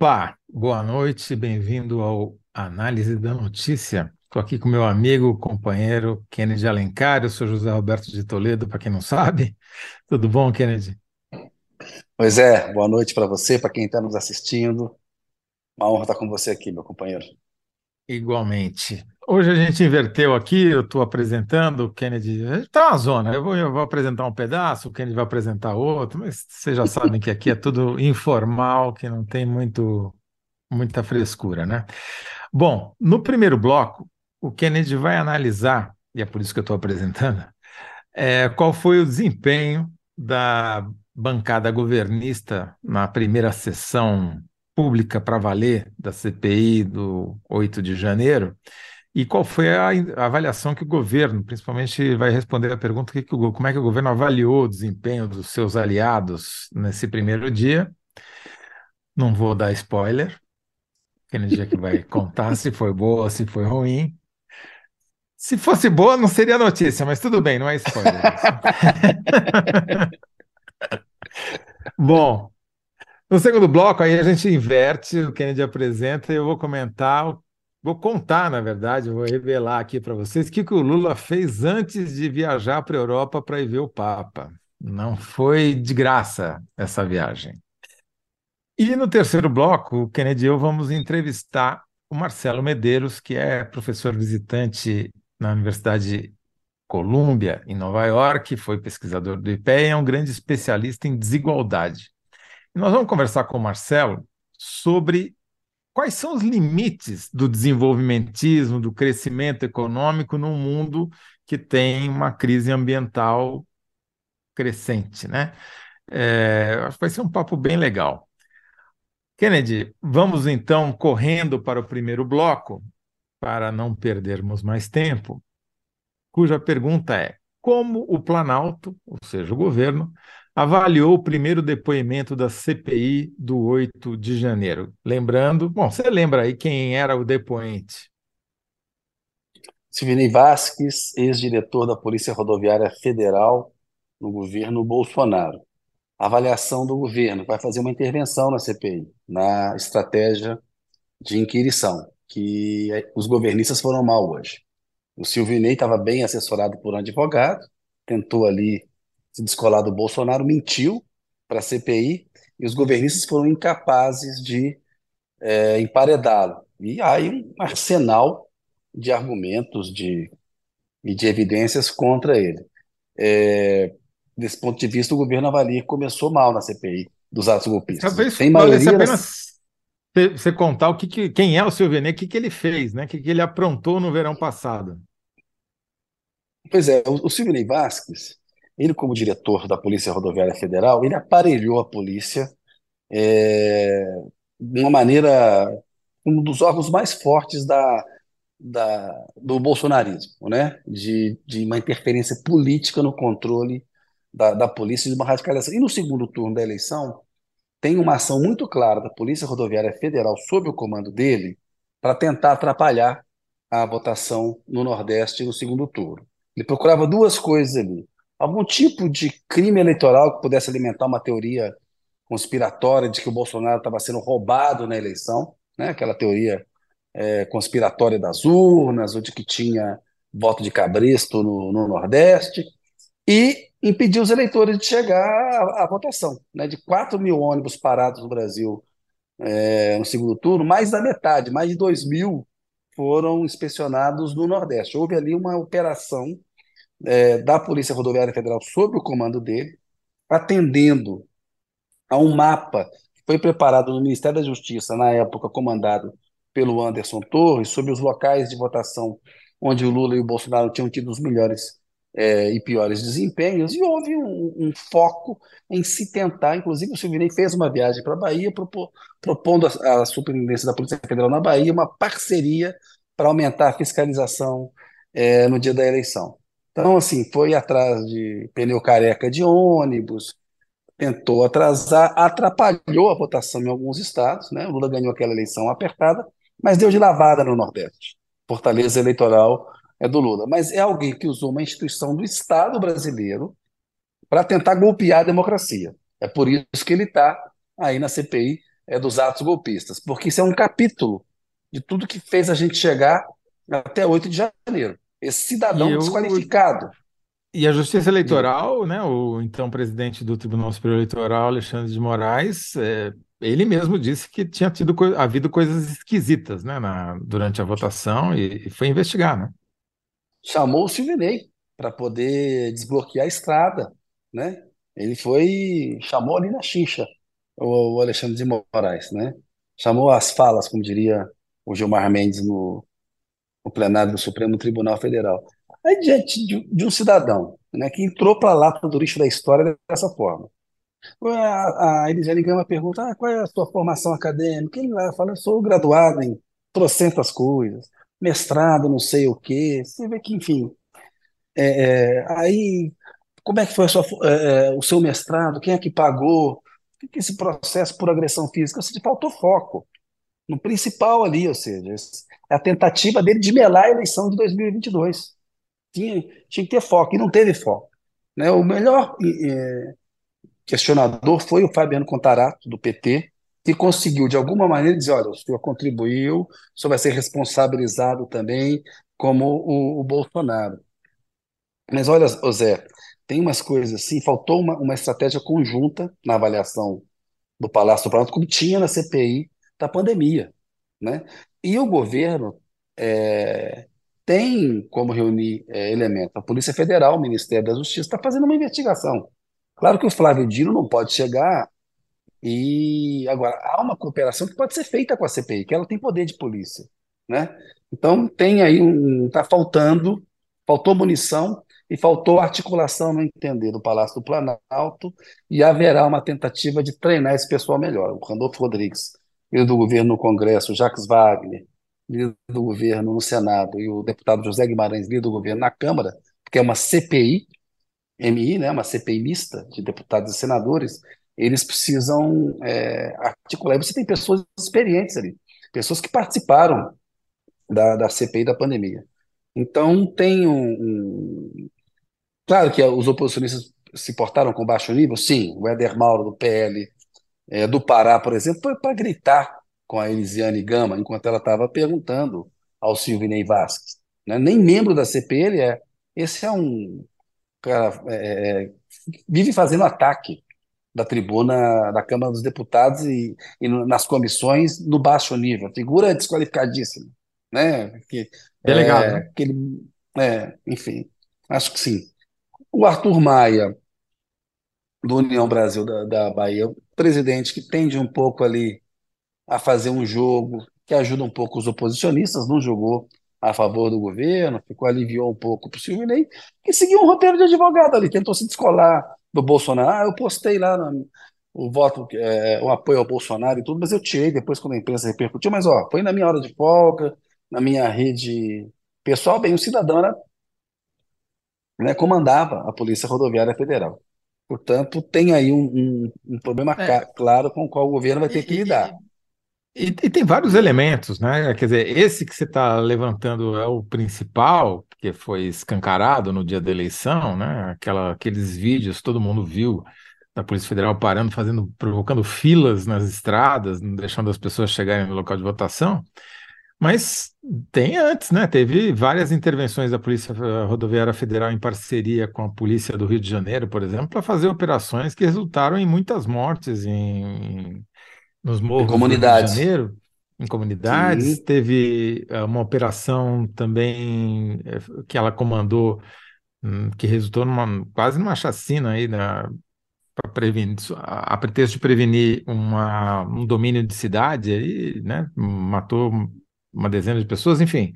Opa, boa noite, bem-vindo ao Análise da Notícia. Estou aqui com meu amigo, companheiro Kennedy Alencar, eu sou José Roberto de Toledo, para quem não sabe. Tudo bom, Kennedy? Pois é, boa noite para você, para quem está nos assistindo. Uma honra estar com você aqui, meu companheiro. Igualmente. Hoje a gente inverteu aqui, eu estou apresentando o Kennedy. Está uma zona, eu vou, eu vou apresentar um pedaço, o Kennedy vai apresentar outro, mas vocês já sabem que aqui é tudo informal, que não tem muito, muita frescura, né? Bom, no primeiro bloco, o Kennedy vai analisar, e é por isso que eu estou apresentando, é, qual foi o desempenho da bancada governista na primeira sessão pública para valer da CPI do 8 de janeiro e qual foi a, avaliação que o governo, principalmente, vai responder a pergunta que, que o, como é que o governo avaliou o desempenho dos seus aliados nesse primeiro dia. Não vou dar spoiler, aquele dia que vai contar se foi boa, se foi ruim. Se fosse boa, não seria notícia, mas tudo bem, não é spoiler. Bom, no segundo bloco, aí a gente inverte, o Kennedy apresenta e eu vou comentar, vou contar, na verdade, vou revelar aqui para vocês o que, que o Lula fez antes de viajar para a Europa para ir ver o Papa. Não foi de graça essa viagem. E no terceiro bloco, o Kennedy e eu vamos entrevistar o Marcelo Medeiros, que é professor visitante na Universidade Columbia, em Nova York, foi pesquisador do IPE e é um grande especialista em desigualdade. Nós vamos conversar com o Marcelo sobre quais são os limites do desenvolvimentismo, do crescimento econômico num mundo que tem uma crise ambiental crescente, né? É, acho que vai ser um papo bem legal. Kennedy, vamos então correndo para o primeiro bloco, para não perdermos mais tempo, cuja pergunta é: como o Planalto, ou seja, o governo, avaliou o primeiro depoimento da CPI do 8 de janeiro. Lembrando, bom, você lembra aí quem era o depoente? Silvinei Vasques, ex-diretor da Polícia Rodoviária Federal no governo Bolsonaro. Avaliação do governo vai fazer uma intervenção na CPI, na estratégia de inquirição, que os governistas foram mal hoje. O Silvinei estava bem assessorado por um advogado, tentou ali se descolar do Bolsonaro, mentiu para a CPI e os governistas foram incapazes de é, emparedá-lo. E aí um arsenal de argumentos de, e de evidências contra ele. É, desse ponto de vista, o governo avalia que começou mal na CPI dos atos golpistas. Talvez Tem maioria apenas você contar o que, que quem é o Silvio o que, que ele fez, né? O que, que ele aprontou no verão passado. Pois é, o, o Silvio Vasques, ele, como diretor da Polícia Rodoviária Federal, ele aparelhou a polícia é, de uma maneira, um dos órgãos mais fortes da, da, do bolsonarismo, né? de, de uma interferência política no controle da, da polícia, de uma radicalização. E no segundo turno da eleição, tem uma ação muito clara da Polícia Rodoviária Federal, sob o comando dele, para tentar atrapalhar a votação no Nordeste no segundo turno. Ele procurava duas coisas ali algum tipo de crime eleitoral que pudesse alimentar uma teoria conspiratória de que o Bolsonaro estava sendo roubado na eleição, né? aquela teoria é, conspiratória das urnas, ou de que tinha voto de cabresto no, no Nordeste, e impedir os eleitores de chegar à, à votação. Né? De 4 mil ônibus parados no Brasil é, no segundo turno, mais da metade, mais de 2 mil foram inspecionados no Nordeste. Houve ali uma operação é, da Polícia Rodoviária Federal sob o comando dele, atendendo a um mapa que foi preparado no Ministério da Justiça, na época comandado pelo Anderson Torres, sobre os locais de votação onde o Lula e o Bolsonaro tinham tido os melhores é, e piores desempenhos, e houve um, um, foco em se tentar, inclusive o Silvinei fez uma viagem para a Bahia, propondo à Superintendência da Polícia Federal na Bahia uma parceria para aumentar a fiscalização é, no dia da eleição. Então, assim, foi atrás de pneu careca de ônibus, tentou atrasar, atrapalhou a votação em alguns estados, né? O Lula ganhou aquela eleição apertada, mas deu de lavada no Nordeste. Fortaleza eleitoral é do Lula. Mas é alguém que usou uma instituição do Estado brasileiro para tentar golpear a democracia. É por isso que ele está aí na CPI é, dos atos golpistas, porque isso é um capítulo de tudo que fez a gente chegar até 8 de janeiro. Esse cidadão eu, desqualificado. E a Justiça Eleitoral, né, o então presidente do Tribunal Superior Eleitoral, Alexandre de Moraes, é, ele mesmo disse que tinha tido havido coisas esquisitas né, na, durante a votação e, e foi investigar. Né? Chamou o Silvinei para poder desbloquear a estrada. Né? Ele foi, chamou ali na xixa o, o Alexandre de Moraes. Né? Chamou as falas, como diria o Gilmar Mendes no, no plenário do Supremo Tribunal Federal. Aí, diante de, de um cidadão né, que entrou para lata do lixo da história dessa forma, a, a Elisiane Gama pergunta: ah, qual é a sua formação acadêmica? Ele lá fala: eu sou graduado em trocentas coisas, mestrado, não sei o quê. Você vê que, enfim. É, é, aí, como é que foi sua, é, é o seu mestrado? Quem é que pagou? O que é esse processo por agressão física? Você faltou foco no principal ali, ou seja, é a tentativa dele de melar a eleição de 2022 tinha, tinha que ter foco, e não teve foco. Né? O melhor é, questionador foi o Fabiano Contarato, do PT, que conseguiu, de alguma maneira, dizer: olha, o senhor contribuiu, o senhor vai ser responsabilizado também, como o, o Bolsonaro. Mas olha, Zé, tem umas coisas assim, faltou uma, uma estratégia conjunta na avaliação do Palácio do Planalto, como tinha na CPI da pandemia. Né? E o governo é, tem como reunir é, elementos. A Polícia Federal, o Ministério da Justiça está fazendo uma investigação. Claro que o Flávio Dino não pode chegar e agora há uma cooperação que pode ser feita com a CPI, que ela tem poder de polícia, né? Então tem aí um está faltando, faltou munição e faltou articulação no entender do Palácio do Planalto e haverá uma tentativa de treinar esse pessoal melhor. O Randolfo Rodrigues, do governo no Congresso, Jacques Wagner, líder do governo no Senado, e o deputado José Guimarães, líder do governo na Câmara, que é uma CPI, MI, né, uma CPI mista de deputados e senadores, eles precisam é, articular. E você tem pessoas experientes ali, pessoas que participaram da, da CPI da pandemia. Então, tem um, um. Claro que os oposicionistas se portaram com baixo nível, sim. O Éder Mauro, do PL é, do Pará, por exemplo, foi para gritar com a Elisiane Gama, enquanto ela estava perguntando ao Silvinei Vasquez. Né? Nem membro da CP ele é. Esse é um cara é, é, é, vive fazendo ataque da tribuna da Câmara dos Deputados e, e nas comissões no baixo nível. Figura desqualificadíssima. Né? Que, é, legal. Né? Que ele, é, enfim, acho que sim. O Arthur Maia, do União Brasil da, da Bahia, presidente que tende um pouco ali a fazer um jogo que ajuda um pouco os oposicionistas, não jogou a favor do governo, ficou aliviou um pouco para o Silvinei, que seguiu um roteiro de advogado ali, tentou se descolar do Bolsonaro. Ah, eu postei lá no, o voto, é, o apoio ao Bolsonaro e tudo, mas eu tirei depois quando a imprensa repercutiu, mas ó, foi na minha hora de folga, na minha rede pessoal, bem, o cidadão era, né, comandava a Polícia Rodoviária Federal. Portanto, tem aí um, um, um problema é. claro com o qual o governo vai ter que lidar. E, e, tem vários elementos, né? Quer dizer, esse que você está levantando é o principal, que foi escancarado no dia da eleição, né? Aquela, aqueles vídeos, todo mundo viu da Polícia Federal parando, fazendo, provocando filas nas estradas, não deixando as pessoas chegarem no local de votação. Mas tem antes, né? Teve várias intervenções da Polícia Rodoviária Federal em parceria com a Polícia do Rio de Janeiro, por exemplo, para fazer operações que resultaram em muitas mortes, em nos morros do Rio de Janeiro, em comunidades. Sim. Teve uh, uma operação também uh, que ela comandou, um, que resultou numa, quase numa chacina aí, né, para prevenir, a, a pretexto de prevenir uma, um domínio de cidade, aí, né, matou uma dezena de pessoas, enfim.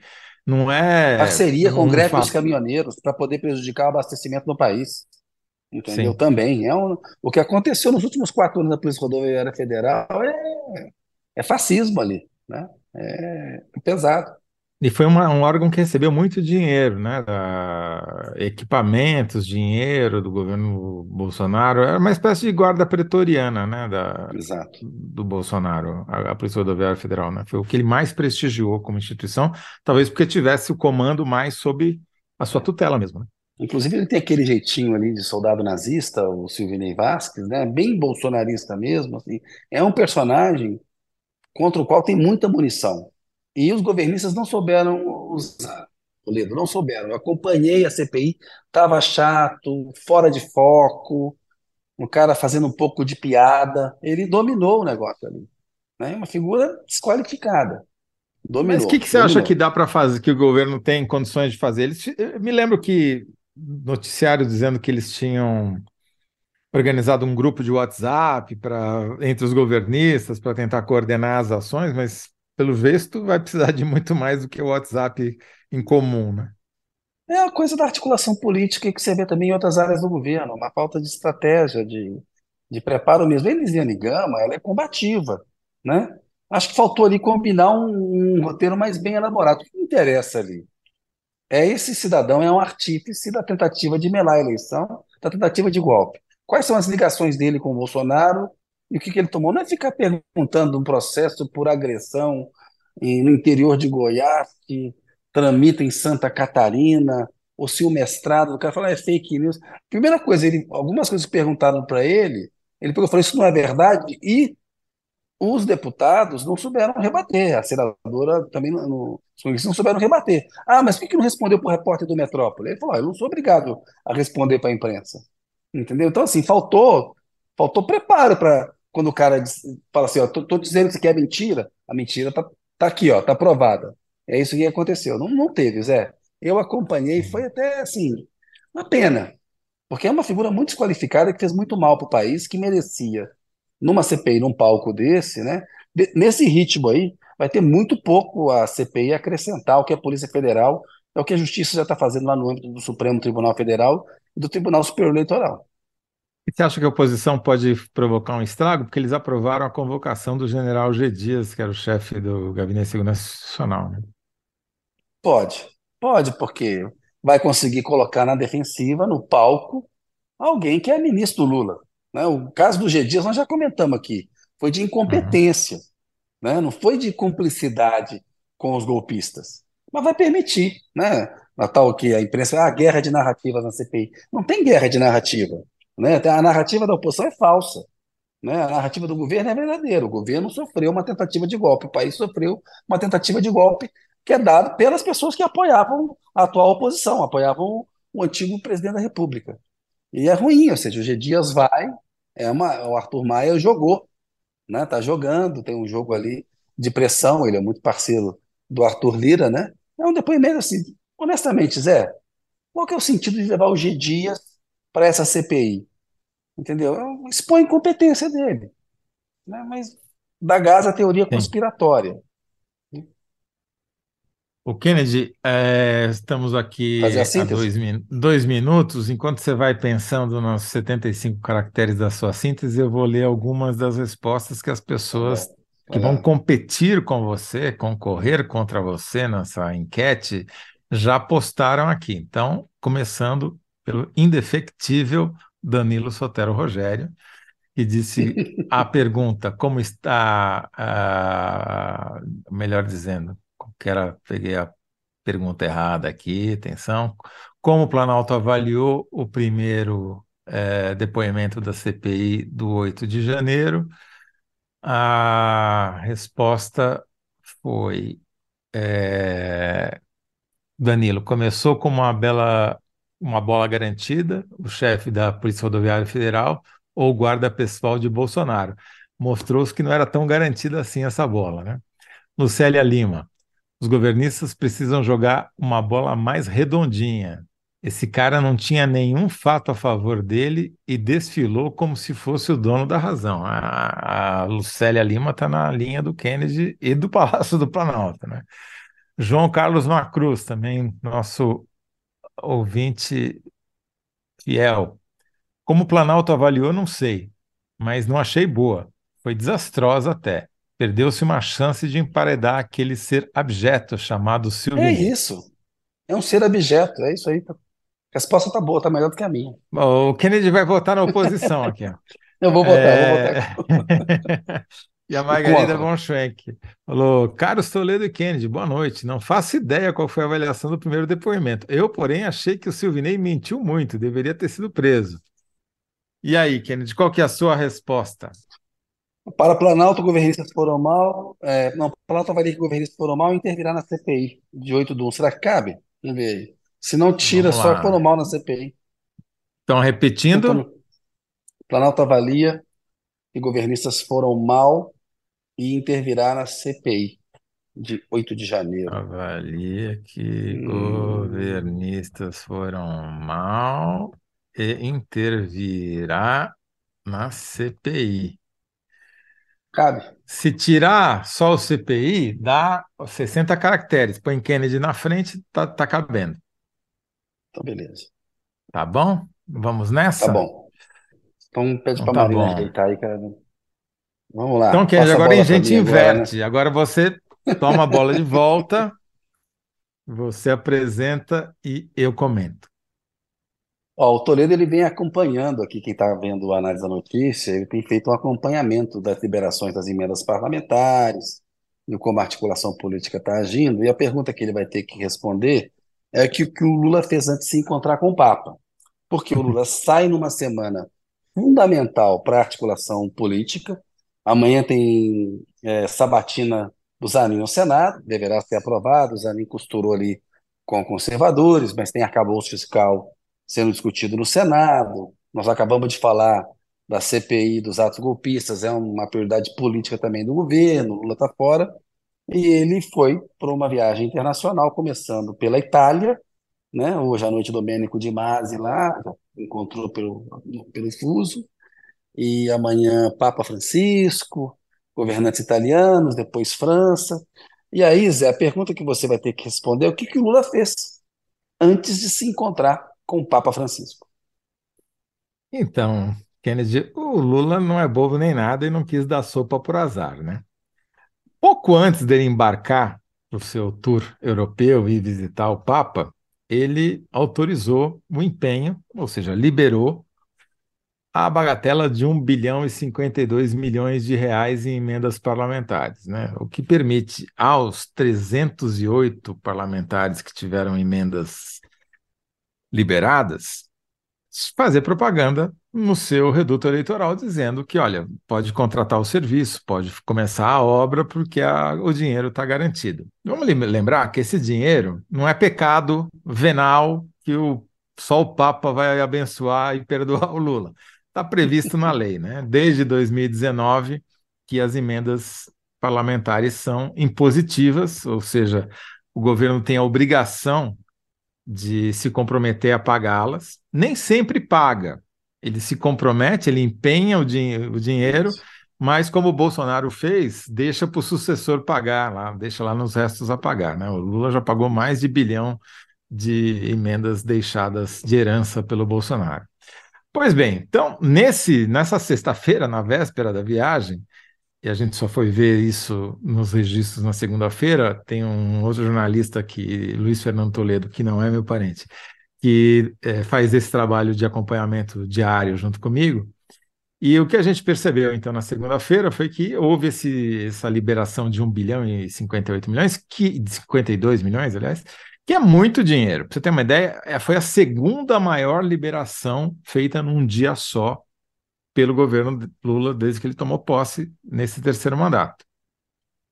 Não é. Parceria com greves dos caminhoneiros para poder prejudicar o abastecimento no país entendeu? Sim. Também. É um, o que aconteceu nos últimos quatro anos da Polícia Rodoviária Federal é, é fascismo ali, né? É, pesado. E foi uma, um órgão que recebeu muito dinheiro, né? Da, equipamentos, dinheiro do governo Bolsonaro. Era uma espécie de guarda pretoriana, né? Da, Exato. Do Bolsonaro, a, a Polícia Rodoviária Federal, né? Foi o que ele mais prestigiou como instituição, talvez porque tivesse o comando mais sob a sua tutela mesmo, né? Inclusive, ele tem aquele jeitinho ali de soldado nazista, o Silvinei Vasquez, né? Bem bolsonarista mesmo, assim. É um personagem contra o qual tem muita munição. E os governistas não souberam usar, Toledo, não souberam. Eu acompanhei a CPI, estava chato, fora de foco, um cara fazendo um pouco de piada. Ele dominou o negócio ali. Né? Uma figura desqualificada. Mas o que, Dominou, que você acha que dominou. dá para fazer, que o governo tem condições de fazer? Eles, eu me lembro que noticiário dizendo que eles tinham organizado um grupo de WhatsApp para entre os governistas para tentar coordenar as ações, mas pelo visto vai precisar de muito mais do que o WhatsApp em comum, né? É a coisa da articulação política que você vê também em outras áreas do governo, uma falta de estratégia, de, de preparo mesmo. A Elisiane Gama, ela é combativa, né? Acho que faltou ali combinar um, um roteiro mais bem elaborado. O que interessa ali? É esse cidadão é um artífice da tentativa de melar a eleição, da tentativa de golpe. Quais são as ligações dele com o Bolsonaro e o que, que ele tomou? Não é ficar perguntando um processo por agressão em- no interior de Goiás, que tramita em Santa Catarina, ou se o mestrado, o cara fala, "Ah, é fake news. Primeira coisa, ele, algumas coisas perguntaram para ele, ele falou, isso não é verdade, e os deputados não souberam rebater, a senadora também não, não, não souberam rebater. Ah, mas por que não respondeu para o repórter do Metrópole? Ele falou, ah, eu não sou obrigado a responder para a imprensa. Entendeu? Então, assim, faltou, faltou preparo para quando o cara diz- fala assim, ó, tô, tô dizendo que isso aqui é mentira, a mentira tá, tá aqui, ó, tá provada. É isso que aconteceu. Não, não teve, Zé. Eu acompanhei, foi até assim, uma pena, porque é uma figura muito desqualificada que fez muito mal para o país, que merecia numa CPI, num palco desse, né? nesse ritmo aí, vai ter muito pouco a CPI acrescentar o que a Polícia Federal, é o que a Justiça já está fazendo lá no âmbito do Supremo Tribunal Federal e do Tribunal Superior Eleitoral. E você acha que a oposição pode provocar um estrago? Porque eles aprovaram a convocação do general G. Dias, que era o chefe do Gabinete de Segurança Institucional, né? Pode, pode, porque vai conseguir colocar na defensiva, no palco, alguém que é ministro do Lula. Né? O caso do G. Dias nós já comentamos aqui, foi de Uhum. incompetência, né? Não foi de cumplicidade com os golpistas, mas vai permitir, né? A tal que a imprensa, ah, guerra de narrativas na CPI. Não tem guerra de narrativa, né? A narrativa da oposição é falsa, né? A narrativa do governo é verdadeira. O governo sofreu uma tentativa de golpe, o país sofreu uma tentativa de golpe que é dado pelas pessoas que apoiavam a atual oposição, apoiavam o antigo presidente da República. E é ruim, ou seja, o G. Dias vai, é uma, o Arthur Maia jogou né? Tá jogando, tem um jogo ali de pressão, ele é muito parceiro do Arthur Lira, né? É um depoimento assim, honestamente, Zé, qual que é o sentido de levar o G Dias para essa CPI? Entendeu? É Expõe a incompetência dele, né? Mas dá gás à teoria Sim. conspiratória. O Kennedy, é, estamos a aqui há síntese? dois, dois minutos. Enquanto você vai pensando nos 75 caracteres da sua síntese, eu vou ler algumas das respostas que as pessoas que vai vão competir com você, concorrer contra você nessa enquete, já postaram aqui. Então, começando pelo indefectível Danilo Sotero Rogério, que disse a pergunta: como está, ah, melhor dizendo, que era, peguei a pergunta errada aqui, atenção. Como o Planalto avaliou o primeiro eh, depoimento da CPI do 8 de janeiro? A resposta foi: eh, Danilo, começou com uma bela, uma bola garantida, o chefe da Polícia Rodoviária Federal ou o guarda pessoal de Bolsonaro. Mostrou-se que não era tão garantida assim essa bola, né? Lucélia Lima. Os governistas precisam jogar uma bola mais redondinha. Esse cara não tinha nenhum fato a favor dele e desfilou como se fosse o dono da razão. A, a Lucélia Lima está na linha do Kennedy e do Palácio do Planalto, né? João Carlos Macruz, também nosso ouvinte fiel. Como o Planalto avaliou, não sei, mas não achei boa. Foi desastrosa até. Perdeu-se uma chance de emparedar aquele ser abjeto chamado É Silvinei. isso. É um ser abjeto, é isso aí. A resposta tá boa, tá melhor do que a minha. Bom, O Kennedy vai votar na oposição aqui. Eu vou votar, eu vou votar. E a Margarida von Schwenk falou: Carlos Toledo e Kennedy, boa noite. Não faço ideia qual foi a avaliação do primeiro depoimento. Eu, porém, achei que o Silvinei mentiu muito, deveria ter sido preso. E aí, Kennedy, qual que é a sua resposta? Para Planalto, governistas foram mal. É, não, Planalto avalia que governistas foram mal e intervirá na CPI de 8 do 1. Será que cabe? Vamos ver aí. Se não tira, só foram mal na CPI. Então, repetindo. Então, Planalto avalia que governistas foram mal e intervirá na CPI de 8 de janeiro. Avalia que hum. governistas foram mal e intervirá na CPI. Cabe. Se tirar só o CPI, dá 60 caracteres. Põe Kennedy na frente, tá, tá cabendo. Então, beleza. Tá bom? Vamos nessa? Tá bom. Então pede então, para tá Marina ajeitar aí, cara. Vamos lá. Então, Kennedy, agora a gente inverte. Agora, né? agora você toma a bola de volta, você apresenta e eu comento. Ó, o Toledo ele vem acompanhando aqui, quem está vendo a análise da notícia, ele tem feito um acompanhamento das liberações das emendas parlamentares, e como a articulação política está agindo, e a pergunta que ele vai ter que responder é que o que o Lula fez antes de se encontrar com o Papa. Porque o Lula sai numa semana fundamental para a articulação política. Amanhã tem é, sabatina do Zanin no Senado, deverá ser aprovado. O Zanin costurou ali com conservadores, mas tem arcabouço fiscal sendo discutido no Senado. Nós acabamos de falar da CPI dos atos golpistas, é uma prioridade política também do governo, Lula está fora, e ele foi para uma viagem internacional, começando pela Itália, né? hoje à noite Domênico de Masi lá, encontrou pelo, pelo fuso, e amanhã Papa Francisco, governantes italianos, depois França. E aí, Zé, a pergunta que você vai ter que responder é o que, que o Lula fez antes de se encontrar com o Papa Francisco. Então, Kennedy, o Lula não é bobo nem nada e não quis dar sopa por azar, né? Pouco antes dele embarcar no seu tour europeu e visitar o Papa, ele autorizou o empenho, ou seja, liberou a bagatela de 1 bilhão e 52 milhões de reais em emendas parlamentares, né? o que permite aos 308 parlamentares que tiveram emendas liberadas, fazer propaganda no seu reduto eleitoral, dizendo que, olha, pode contratar o serviço, pode começar a obra, porque a, o dinheiro está garantido. Vamos lembrar que esse dinheiro não é pecado venal que o, só o Papa vai abençoar e perdoar o Lula. Está previsto na lei, né? Desde 2019, que as emendas parlamentares são impositivas, ou seja, o governo tem a obrigação de se comprometer a pagá-las, nem sempre paga. Ele se compromete, ele empenha o, din o dinheiro, mas como o Bolsonaro fez, deixa para o sucessor pagar lá, deixa lá nos restos a pagar. Né? O Lula já pagou mais de bilhão de emendas deixadas de herança pelo Bolsonaro. Pois bem, então, nesse, nessa sexta-feira, na véspera da viagem, e a gente só foi ver isso nos registros na segunda-feira. Tem um outro jornalista aqui, Luiz Fernando Toledo, que não é meu parente, que é, faz esse trabalho de acompanhamento diário junto comigo. E o que a gente percebeu, então, na segunda-feira foi que houve esse, essa liberação de 1 bilhão e 58 milhões, que, 52 milhões, aliás, que é muito dinheiro. Para você ter uma ideia, é, foi a segunda maior liberação feita num dia só pelo governo Lula desde que ele tomou posse nesse terceiro mandato.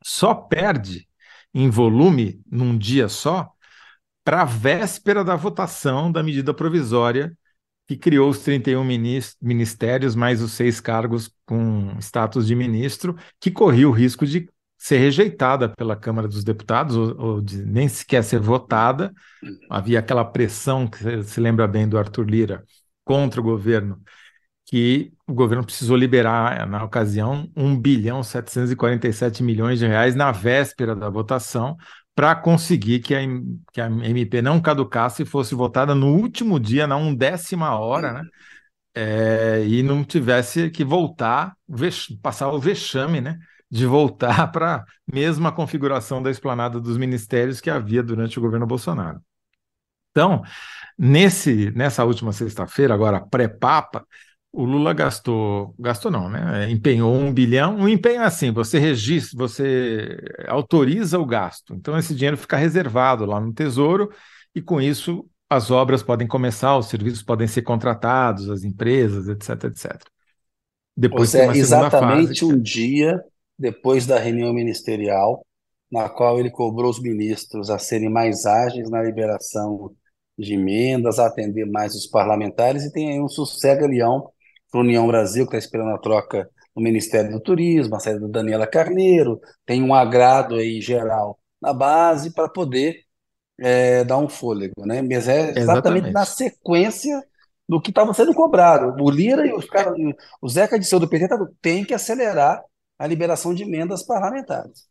Só perde em volume num dia só para a véspera da votação da medida provisória que criou os 31 ministérios mais os seis cargos com status de ministro, que corria o risco de ser rejeitada pela Câmara dos Deputados, ou, ou de nem sequer ser votada. Havia aquela pressão, que você se lembra bem do Arthur Lira, contra o governo, que o governo precisou liberar, na ocasião, 1 bilhão 747 milhões de reais na véspera da votação para conseguir que a, que a MP não caducasse e fosse votada no último dia, na undécima hora, né? É, e não tivesse que voltar, passar o vexame, né? De voltar para a mesma configuração da esplanada dos ministérios que havia durante o governo Bolsonaro. Então, nesse, nessa última sexta-feira, agora pré-papa, o Lula gastou, gastou não, né? Empenhou um bilhão. Um empenho é assim: você registra, você autoriza o gasto. Então, esse dinheiro fica reservado lá no Tesouro, e com isso as obras podem começar, os serviços podem ser contratados, as empresas, etc, etc. Depois é exatamente fase, um dia depois da reunião ministerial, na qual ele cobrou os ministros a serem mais ágeis na liberação de emendas, a atender mais os parlamentares, e tem aí um sossega-leão para a União Brasil, que está esperando a troca no Ministério do Turismo, a saída da Daniela Carneiro, tem um agrado aí geral na base para poder é, dar um fôlego, né? Mas é exatamente, exatamente. na sequência do que estava sendo cobrado. O Lira e os caras, o Zeca de Seu do PT tem que acelerar a liberação de emendas parlamentares.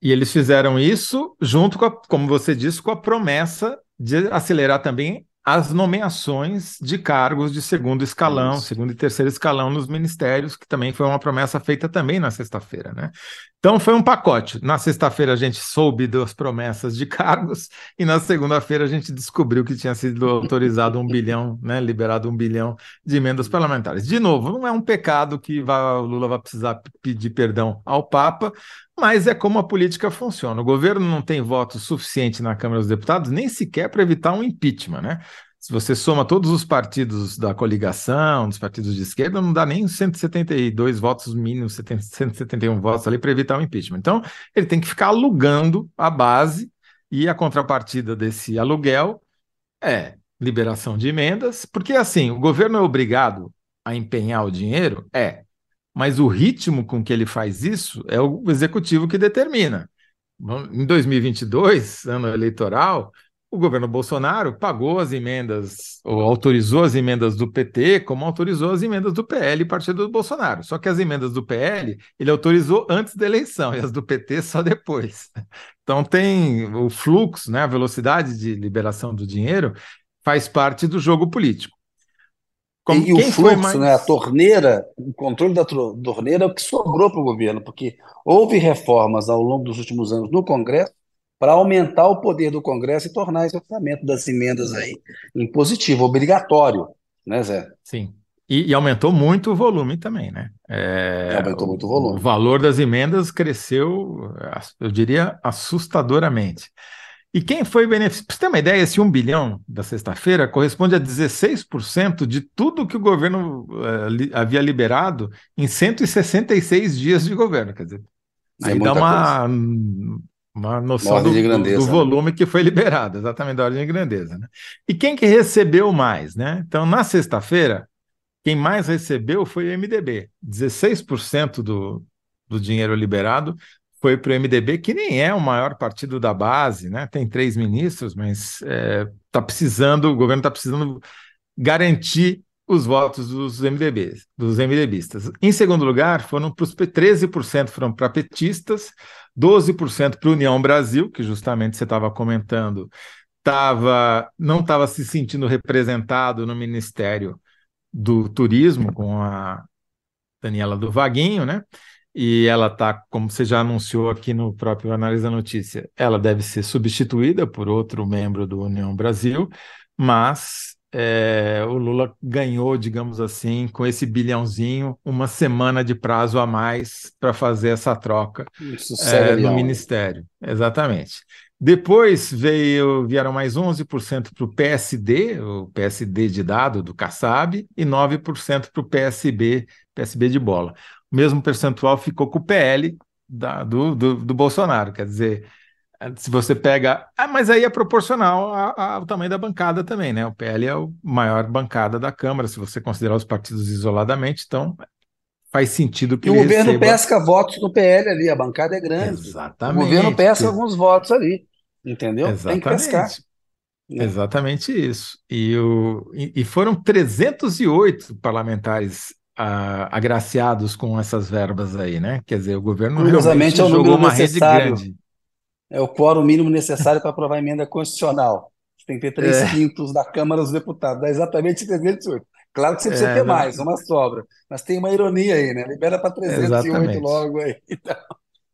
E eles fizeram isso junto com, a, como você disse, com a promessa de acelerar também as nomeações de cargos de segundo escalão, Isso. segundo e terceiro escalão nos ministérios, que também foi uma promessa feita também na sexta-feira, né? Então foi um pacote. Na sexta-feira a gente soube das promessas de cargos e na segunda-feira a gente descobriu que tinha sido autorizado um bilhão, né? Liberado um bilhão de emendas parlamentares. De novo, não é um pecado que vai, o Lula vai precisar pedir perdão ao Papa, mas é como a política funciona. O governo não tem voto suficiente na Câmara dos Deputados nem sequer para evitar um impeachment, né? Se você soma todos os partidos da coligação, dos partidos de esquerda, não dá nem 172 votos mínimos, 171 votos ali para evitar o impeachment. Então, ele tem que ficar alugando a base e a contrapartida desse aluguel é liberação de emendas, porque assim, o governo é obrigado a empenhar o dinheiro? É. Mas o ritmo com que ele faz isso é o executivo que determina. Em 2022, ano eleitoral, o governo Bolsonaro pagou as emendas, ou autorizou as emendas do PT, como autorizou as emendas do PL, partido do Bolsonaro. Só que as emendas do PL ele autorizou antes da eleição e as do PT só depois. Então tem o fluxo, né, a velocidade de liberação do dinheiro faz parte do jogo político. Como, e, o fluxo, mais... né, a torneira, o controle da torneira é o que sobrou para o governo, porque houve reformas ao longo dos últimos anos no Congresso para aumentar o poder do Congresso e tornar esse orçamento das emendas aí impositivo, obrigatório, né, Zé? Sim. E, e aumentou muito o volume também, né? É, aumentou muito o volume. O valor das emendas cresceu, eu diria, assustadoramente. E quem foi beneficiado? Para você ter uma ideia, esse 1 bilhão da sexta-feira corresponde a 16% de tudo que o governo uh, li, havia liberado em 166 dias de governo. Quer dizer, é aí dá uma, uma noção do, grandeza, do, né? volume né? que foi liberado, exatamente da ordem de grandeza. Né? E quem que recebeu mais? Né? Então, na sexta-feira, quem mais recebeu foi o MDB. 16% do, do dinheiro liberado foi para o MDB, que nem é o maior partido da base, né? Tem três ministros, mas está é, precisando, o governo está precisando garantir os votos dos MDBs, dos MDBistas. Em segundo lugar, foram para os 13% foram para petistas, 12% para União Brasil, que justamente você estava comentando, tava, não estava se sentindo representado no Ministério do Turismo com a Daniela do Vaguinho, né? E ela está, como você já anunciou aqui no próprio Análise da Notícia, ela deve ser substituída por outro membro do União Brasil, mas é, o Lula ganhou, digamos assim, com esse bilhãozinho, uma semana de prazo a mais para fazer essa troca é, no Ministério. Exatamente. Depois veio, vieram mais 11% para o PSD, o PSD de dado do Kassab, e 9% para o PSB, PSB de bola mesmo percentual ficou com o PL da, do, do, do, Bolsonaro. Quer dizer, se você pega. Ah, mas aí é proporcional ao tamanho da bancada também, né? O PL é a maior bancada da Câmara, se você considerar os partidos isoladamente, então faz sentido que. E o governo receba... pesca votos no PL ali, a bancada é grande. Exatamente. O governo pesca alguns votos ali, entendeu? Exatamente. Tem que pescar. Né? Exatamente isso. E, o, e foram 308 parlamentares agraciados com essas verbas aí, né? Quer dizer, o governo Curiosamente, é o jogou uma rede grande. É o quórum mínimo necessário para aprovar a emenda constitucional. Você tem que ter três é. quintos da Câmara dos Deputados, dá exatamente 308. Claro que você precisa é, ter mais, uma sobra. Mas tem uma ironia aí, né? Libera para 308 exatamente. logo aí. Então,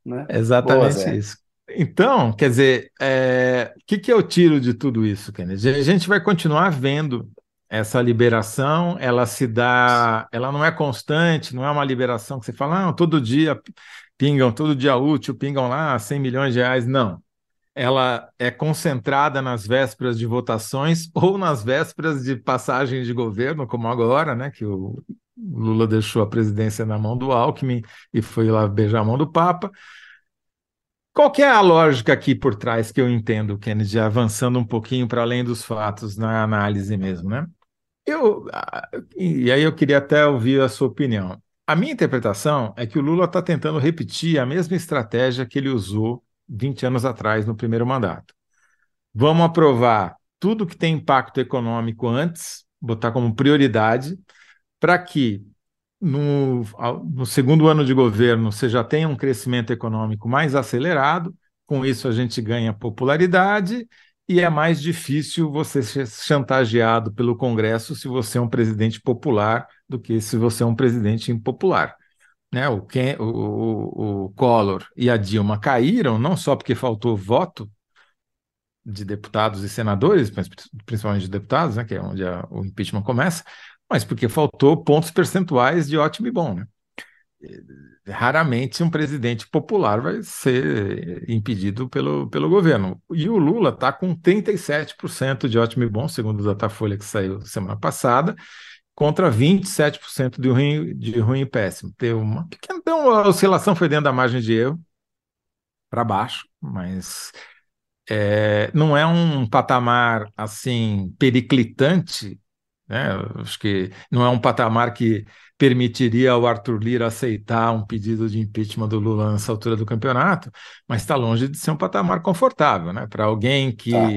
né? Exatamente Boa, isso. Então, quer dizer, é, o que, que eu tiro de tudo isso, Kennedy? A gente vai continuar vendo essa liberação, ela se dá, ela não é constante, não é uma liberação que você fala, ah, todo dia pingam, todo dia útil, pingam lá 100 milhões de reais. Não. Ela é concentrada nas vésperas de votações ou nas vésperas de passagem de governo, como agora, né, que o Lula deixou a presidência na mão do Alckmin e foi lá beijar a mão do Papa. Qual é a lógica aqui por trás que eu entendo, Kennedy, avançando um pouquinho para além dos fatos na análise mesmo, né? Eu, e aí eu queria até ouvir a sua opinião. A minha interpretação é que o Lula está tentando repetir a mesma estratégia que ele usou 20 anos atrás no primeiro mandato. Vamos aprovar tudo que tem impacto econômico antes, botar como prioridade, para que no, no segundo ano de governo você já tenha um crescimento econômico mais acelerado, com isso a gente ganha popularidade e é mais difícil você ser chantageado pelo Congresso se você é um presidente popular do que se você é um presidente impopular. Né? O, Ken, o, o Collor e a Dilma caíram não só porque faltou voto de deputados e senadores, principalmente de deputados, né, que é onde a, o impeachment começa, mas porque faltou pontos percentuais de ótimo e bom. Né? Raramente um presidente popular vai ser impedido pelo, pelo governo. E o Lula está com 37% de ótimo e bom, segundo o Datafolha que saiu semana passada, contra 27% de ruim, de ruim e péssimo. Teve uma pequena então, a oscilação foi dentro da margem de erro, para baixo, mas é, não é um patamar assim periclitante, né? Acho que não é um patamar que permitiria ao Arthur Lira aceitar um pedido de impeachment do Lula nessa altura do campeonato, mas está longe de ser um patamar confortável, né? Para alguém que tá.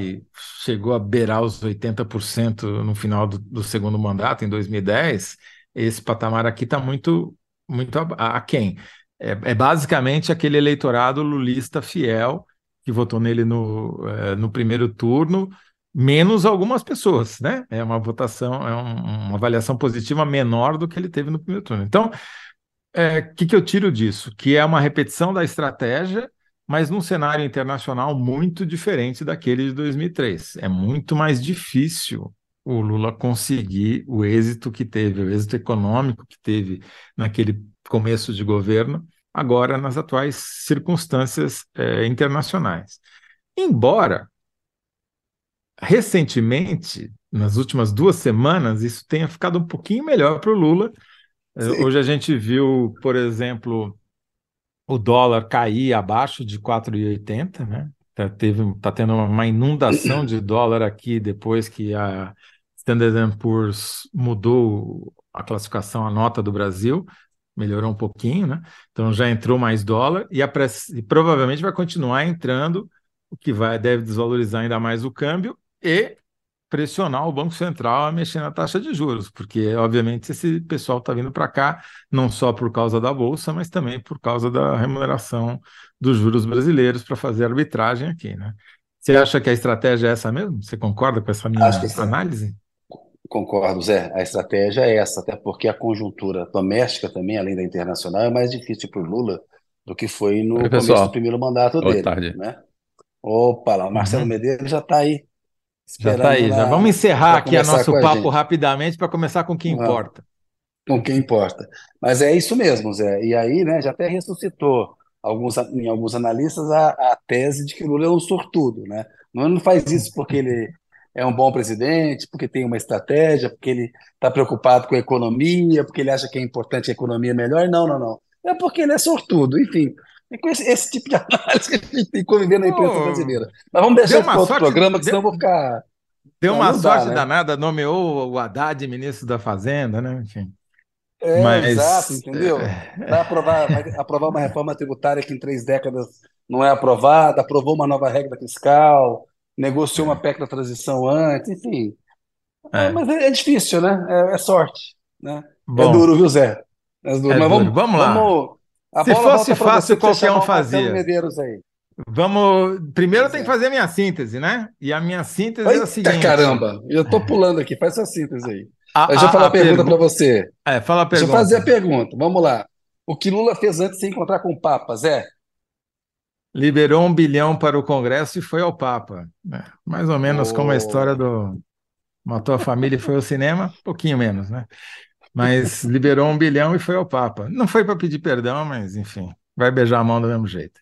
chegou a beirar os 80% no final do, do, segundo mandato, em 2010, esse patamar aqui está muito, muito aquém. É, é basicamente aquele eleitorado lulista fiel que votou nele no, é, no primeiro turno menos algumas pessoas, né? É uma votação, é um, uma avaliação positiva menor do que ele teve no primeiro turno. Então, o é, que, que eu tiro disso? Que é uma repetição da estratégia, mas num cenário internacional muito diferente daquele de 2003. É muito mais difícil o Lula conseguir o êxito que teve, o êxito econômico que teve naquele começo de governo, agora nas atuais circunstâncias é, internacionais. Embora recentemente, nas últimas duas semanas, isso tenha ficado um pouquinho melhor para o Lula. É, Sim. Hoje a gente viu, por exemplo, o dólar cair abaixo de 4,80, né? Tá, teve, tá tendo uma inundação de dólar aqui depois que a Standard Poor's mudou a classificação, a nota do Brasil, melhorou um pouquinho, né? Então já entrou mais dólar e, a, e provavelmente vai continuar entrando, o que vai deve desvalorizar ainda mais o câmbio e pressionar o Banco Central a mexer na taxa de juros, porque, obviamente, esse pessoal está vindo para cá não só por causa da Bolsa, mas também por causa da remuneração dos juros brasileiros para fazer arbitragem aqui, né? Você acha que a estratégia é essa mesmo? Você concorda com essa minha análise? Concordo, Zé. A estratégia é essa, até porque a conjuntura doméstica também, além da internacional, é mais difícil para o Lula do que foi no Oi, começo do primeiro mandato Boa dele. Tarde. Né? Opa, lá, o Marcelo uhum. Medeiros já está aí já está aí, já vamos encerrar aqui a nosso papo rapidamente para começar com o que importa. Com o que importa. Mas é isso mesmo, Zé. E aí, né, já até ressuscitou alguns, em alguns analistas a, a tese de que Lula é um sortudo, né? Não, não faz isso porque ele é um bom presidente, porque tem uma estratégia, porque ele está preocupado com a economia, porque ele acha que é importante a economia melhor. Não, não, não. É porque ele é sortudo. Enfim, é com esse, esse, tipo de análise que a gente tem que conviver na imprensa brasileira. Mas vamos deixar para outro programa, que senão eu vou ficar. Deu uma sorte dá, né? danada, nomeou o Haddad ministro da Fazenda, né? Enfim. É, Mas... exato, entendeu? É. Vai aprovar, vai aprovar uma reforma tributária que em três décadas não é aprovada, aprovou uma nova regra fiscal, negociou uma PEC da transição antes, enfim. É. É, mas é, difícil, né? É, é sorte. Né? É duro, viu, Zé? É duro. mas vamos, vamos lá. Vamos, a Se fosse fácil, qualquer um fazia. Vamos. Primeiro tem que fazer a minha síntese, né? E a minha síntese Eita, é a seguinte. Caramba, eu tô pulando aqui, faz sua síntese aí. A, Deixa eu falar a, a pergunta para você. É, fala a pergunta. Deixa eu fazer a pergunta. Vamos lá. O que Lula fez antes de se encontrar com o Papa, Zé? Liberou um bilhão para o Congresso e foi ao Papa. É, mais ou menos oh. como a história do, Matou a família e foi ao cinema, pouquinho menos, né? Mas liberou um bilhão e foi ao Papa. Não foi para pedir perdão, mas enfim, vai beijar a mão do mesmo jeito.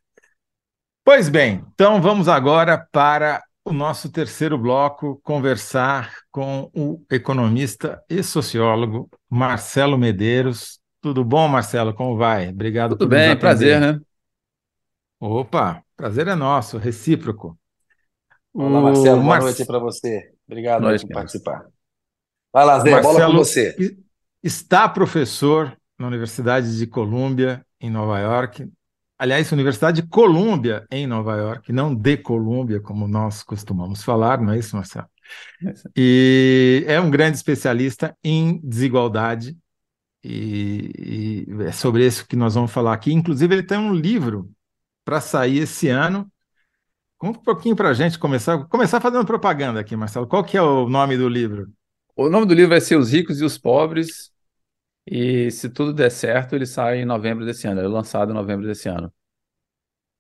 Pois bem, então vamos agora para o nosso terceiro bloco, conversar com o economista e sociólogo Marcelo Medeiros. Tudo bom, Marcelo? Como vai? Obrigado Tudo por bem, prazer, né? Opa, prazer é nosso, recíproco. Olá, Marcelo, boa Mar... noite para você. Obrigado por participar. Vai lá, Zé, Marcelo bola com você. Está professor na Universidade de Colômbia, em Nova York. Aliás, Universidade de Colômbia, em Nova York, não de Colômbia, como nós costumamos falar, não é isso, Marcelo? É e é um grande especialista em desigualdade, e, e é sobre isso que nós vamos falar aqui. Inclusive, ele tem um livro para sair esse ano. Conta um pouquinho para a gente começar, começar fazendo propaganda aqui, Marcelo. Qual que é o nome do livro? O nome do livro vai ser Os Ricos e os Pobres, e se tudo der certo, ele sai em novembro desse ano. Ele é lançado em novembro desse ano.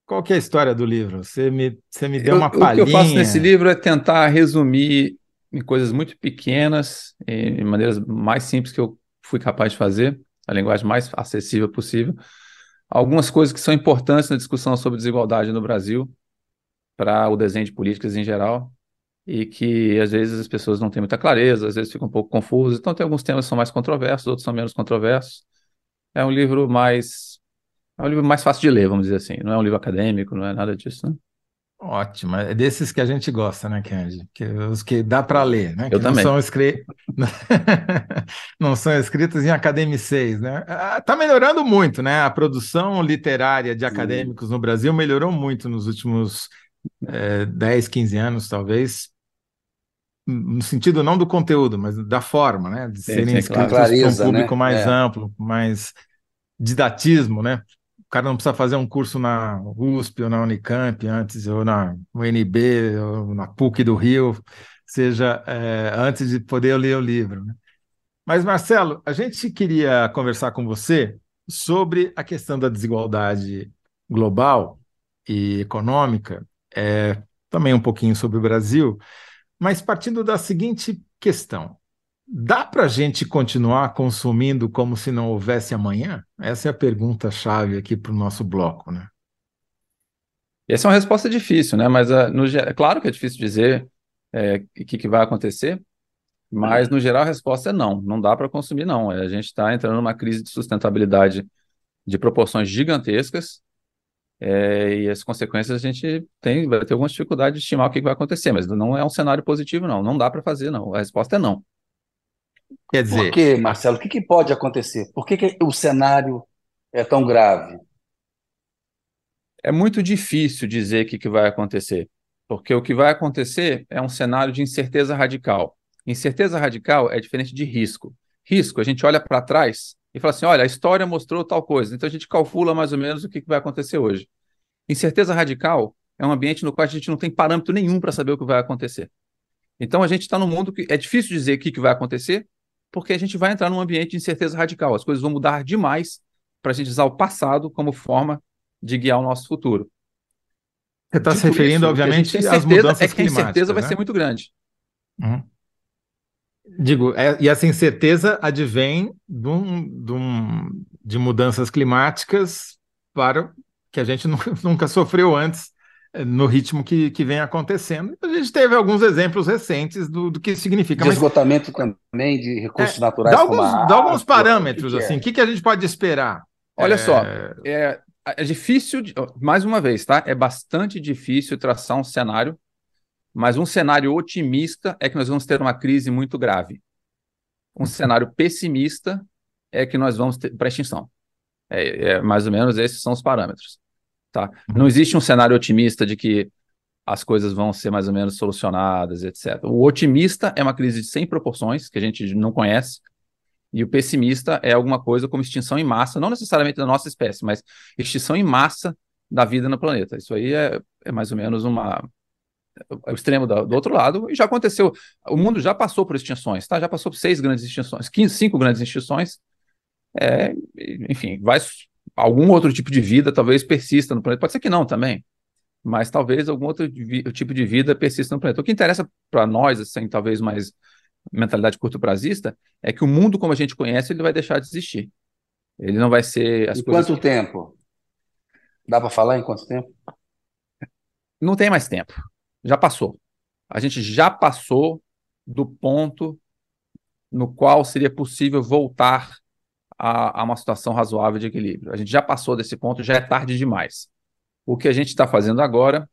Qual que é a história do livro? Você me, você me deu eu, uma palhinha. O que eu faço nesse livro é tentar resumir em coisas muito pequenas, em maneiras mais simples que eu fui capaz de fazer, a linguagem mais acessível possível, algumas coisas que são importantes na discussão sobre desigualdade no Brasil, para o desenho de políticas em geral, e que às vezes as pessoas não têm muita clareza, às vezes ficam um pouco confusas. Então, tem alguns temas que são mais controversos, outros são menos controversos. É um livro mais. É um livro mais fácil de ler, vamos dizer assim. Não é um livro acadêmico, não é nada disso, né? Ótimo, é desses que a gente gosta, né, Kendi? Que, os que dá para ler, né? Eu que também. Não são, escri... não são escritos em academiceis, né? Está melhorando muito, né? A produção literária de acadêmicos Sim. no Brasil melhorou muito nos últimos é, 10, 15 anos, talvez, no sentido não do conteúdo, mas da forma, né? De serem sim, escritos para um público né? mais é. amplo, mais didatismo, né? o cara não precisa fazer um curso na USP ou na Unicamp antes, ou na UNB, ou na PUC do Rio, seja é, antes de poder ler o livro. Né? Mas, Marcelo, a gente queria conversar com você sobre a questão da desigualdade global e econômica, é, também um pouquinho sobre o Brasil, mas partindo da seguinte questão: Dá para a gente continuar consumindo como se não houvesse amanhã? Essa é a pergunta-chave aqui para o nosso bloco, né? Essa é uma resposta difícil, né? Mas uh, no, é claro que é difícil dizer é, o que, que vai acontecer, mas no geral a resposta é não, não dá para consumir, não. É, a gente está entrando numa crise de sustentabilidade de proporções gigantescas, é, e as consequências a gente tem, vai ter alguma dificuldade de estimar o que vai acontecer, mas não é um cenário positivo, não. Não dá para fazer, não. A resposta é não. Quer dizer. Por que, Marcelo? O que, que pode acontecer? Por que, que o cenário é tão grave? É muito difícil dizer o que, que vai acontecer, porque o que vai acontecer é um cenário de incerteza radical. Incerteza radical é diferente de risco. Risco, a gente olha para trás e fala assim: olha, a história mostrou tal coisa, então a gente calcula mais ou menos o que, vai acontecer hoje. Incerteza radical é um ambiente no qual a gente não tem parâmetro nenhum para saber o que vai acontecer. Então a gente está num mundo que é difícil dizer o que, que vai acontecer, porque a gente vai entrar num ambiente de incerteza radical. As coisas vão mudar demais para a gente usar o passado como forma de guiar o nosso futuro. Você está se referindo, isso, obviamente, às mudanças é que a incerteza né? vai ser muito grande. Uhum. Digo, é, e essa incerteza advém de, um, de, um, de mudanças climáticas para que a gente nunca, sofreu antes no ritmo que, que vem acontecendo. A gente teve alguns exemplos recentes do, do que significa. De esgotamento também de recursos é, naturais. Dá alguns, dá alguns parâmetros, que que assim. É? O que, a gente pode esperar? Olha é... só, é, é difícil, mais uma vez, tá? É bastante difícil traçar um cenário, mas um cenário otimista é que nós vamos ter uma crise muito grave. Um cenário pessimista é que nós vamos ter para extinção. É, é, mais ou menos esses são os parâmetros. Tá? Não existe um cenário otimista de que as coisas vão ser mais ou menos solucionadas, etc. O otimista é uma crise sem proporções, que a gente não conhece, e o pessimista é alguma coisa como extinção em massa, não necessariamente da nossa espécie, mas extinção em massa da vida no planeta. Isso aí é, é mais ou menos uma. O extremo do, outro lado, e já aconteceu. O mundo já passou por extinções, tá? Já passou por seis grandes extinções, 15, cinco grandes extinções. É, enfim, vai algum outro tipo de vida talvez persista no planeta. Pode ser que não também, mas talvez algum outro tipo de vida persista no planeta. O que interessa para nós, assim, talvez mais mentalidade curto prazista, é que o mundo como a gente conhece, ele vai deixar de existir. Ele não vai ser as em quanto tempo? Dá para falar em quanto tempo? Não tem mais tempo. Já passou. A gente já passou do ponto no qual seria possível voltar a, a, uma situação razoável de equilíbrio. A gente já passou desse ponto, já é tarde demais. O que a gente está fazendo agora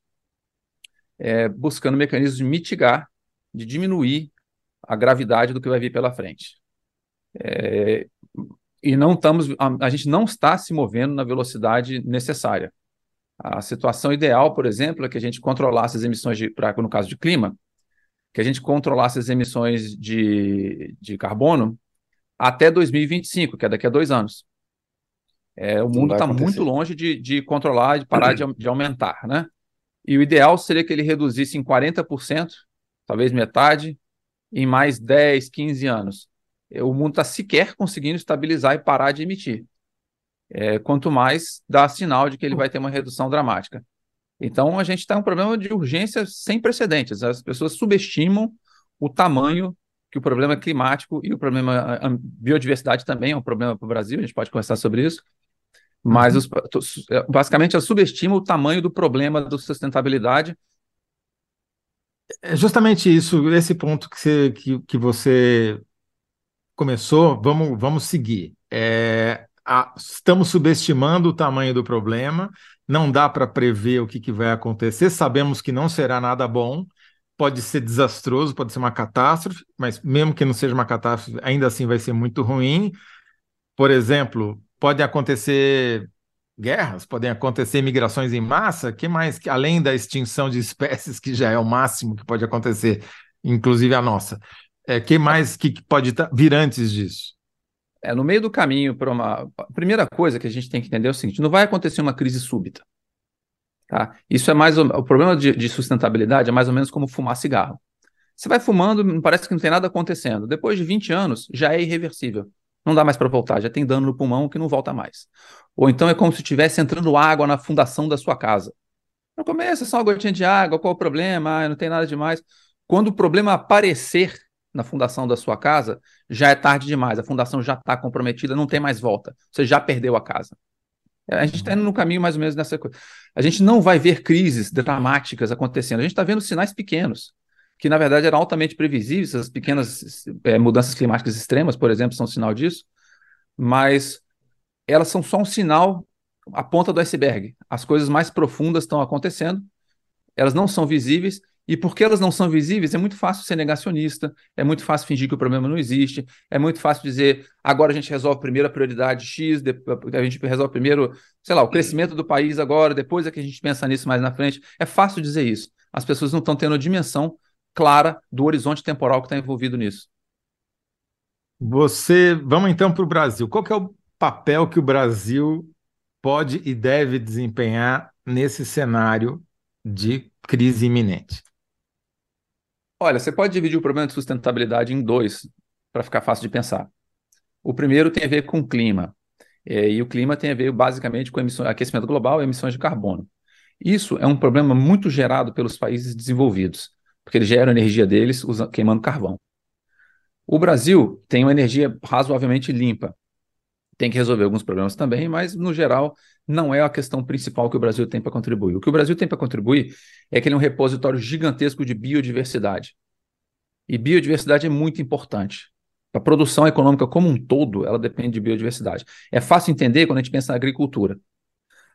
é buscando mecanismos de mitigar, de diminuir a gravidade do que vai vir pela frente. É, e não estamos, a, a, gente não está se movendo na velocidade necessária. A situação ideal, por exemplo, é que a gente controlasse as emissões de, pra, no caso de clima, que a gente controlasse as emissões de, de carbono até 2025, que é daqui a dois anos. É, o mundo está muito longe de, de controlar, de parar de, de aumentar, né? E o ideal seria que ele reduzisse em 40%, talvez metade, em mais 10, 15 anos. O mundo está sequer conseguindo estabilizar e parar de emitir. É, quanto mais dá sinal de que ele vai ter uma redução dramática. Então, a gente está em um problema de urgência sem precedentes. As pessoas subestimam o tamanho que o problema climático e o problema biodiversidade também é um problema para o Brasil, a gente pode conversar sobre isso, mas uhum. os, é, basicamente elas subestimam o tamanho do problema da sustentabilidade. É justamente isso, esse ponto que você, que, que você começou, vamos, vamos seguir. É, a, estamos subestimando o tamanho do problema, não dá para prever o que, que vai acontecer, sabemos que não será nada bom, pode ser desastroso, pode ser uma catástrofe, mas mesmo que não seja uma catástrofe, ainda assim vai ser muito ruim. Por exemplo, pode acontecer guerras, podem acontecer migrações em massa, que mais além da extinção de espécies, que já é o máximo que pode acontecer, inclusive a nossa. É, que mais que pode vir antes disso? É, no meio do caminho para uma. A primeira coisa que a gente tem que entender é o seguinte: não vai acontecer uma crise súbita. Tá? Isso é mais. O problema de, de sustentabilidade é mais ou menos como fumar cigarro. Você vai fumando, parece que não tem nada acontecendo. Depois de 20 anos, já é irreversível. Não dá mais para voltar, já tem dano no pulmão que não volta mais. Ou então é como se estivesse entrando água na fundação da sua casa. No começo é só uma gotinha de água, qual o problema? Ah, não tem nada demais. Quando o problema aparecer na fundação da sua casa, já é tarde demais. A fundação já está comprometida, não tem mais volta. Você já perdeu a casa. A gente está indo no caminho mais ou menos nessa coisa. A gente não vai ver crises dramáticas acontecendo. A gente está vendo sinais pequenos, que na verdade eram altamente previsíveis. As pequenas é, mudanças climáticas extremas, por exemplo, são um sinal disso. Mas elas são só um sinal, a ponta do iceberg. As coisas mais profundas estão acontecendo, elas não são visíveis e porque elas não são visíveis, é muito fácil ser negacionista, é muito fácil fingir que o problema não existe, é muito fácil dizer agora a gente resolve primeiro a prioridade X, a gente resolve primeiro, sei lá, o crescimento do país agora, depois é que a gente pensa nisso mais na frente. É fácil dizer isso. As pessoas não estão tendo a dimensão clara do horizonte temporal que está envolvido nisso. Você, vamos então para o Brasil. Qual é o papel que o Brasil pode e deve desempenhar nesse cenário de crise iminente? Olha, você pode dividir o problema de sustentabilidade em dois, para ficar fácil de pensar. O primeiro tem a ver com o clima. É, e o clima tem a ver basicamente com emissões, aquecimento global e emissões de carbono. Isso é um problema muito gerado pelos países desenvolvidos, porque eles geram energia deles queimando carvão. O Brasil tem uma energia razoavelmente limpa. Tem que resolver alguns problemas também, mas no geral não é a questão principal que o Brasil tem para contribuir. O que o Brasil tem para contribuir é que ele é um repositório gigantesco de biodiversidade. E biodiversidade é muito importante. A produção econômica como um todo, ela depende de biodiversidade. É fácil entender quando a gente pensa na agricultura.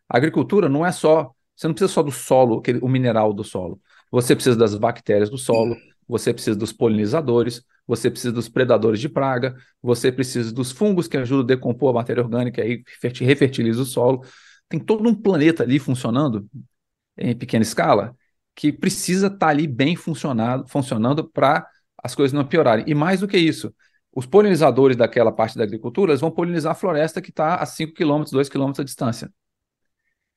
A agricultura não é só, você não precisa só do solo, aquele, o mineral do solo. Você precisa das bactérias do solo, você precisa dos polinizadores, você precisa dos predadores de praga, você precisa dos fungos que ajudam a decompor a matéria orgânica e refertiliza o solo. Tem todo um planeta ali funcionando em pequena escala que precisa estar tá ali bem funcionado, funcionando para as coisas não piorarem. E mais do que isso, os polinizadores daquela parte da agricultura vão polinizar a floresta que está a 5 km, 2 km de distância.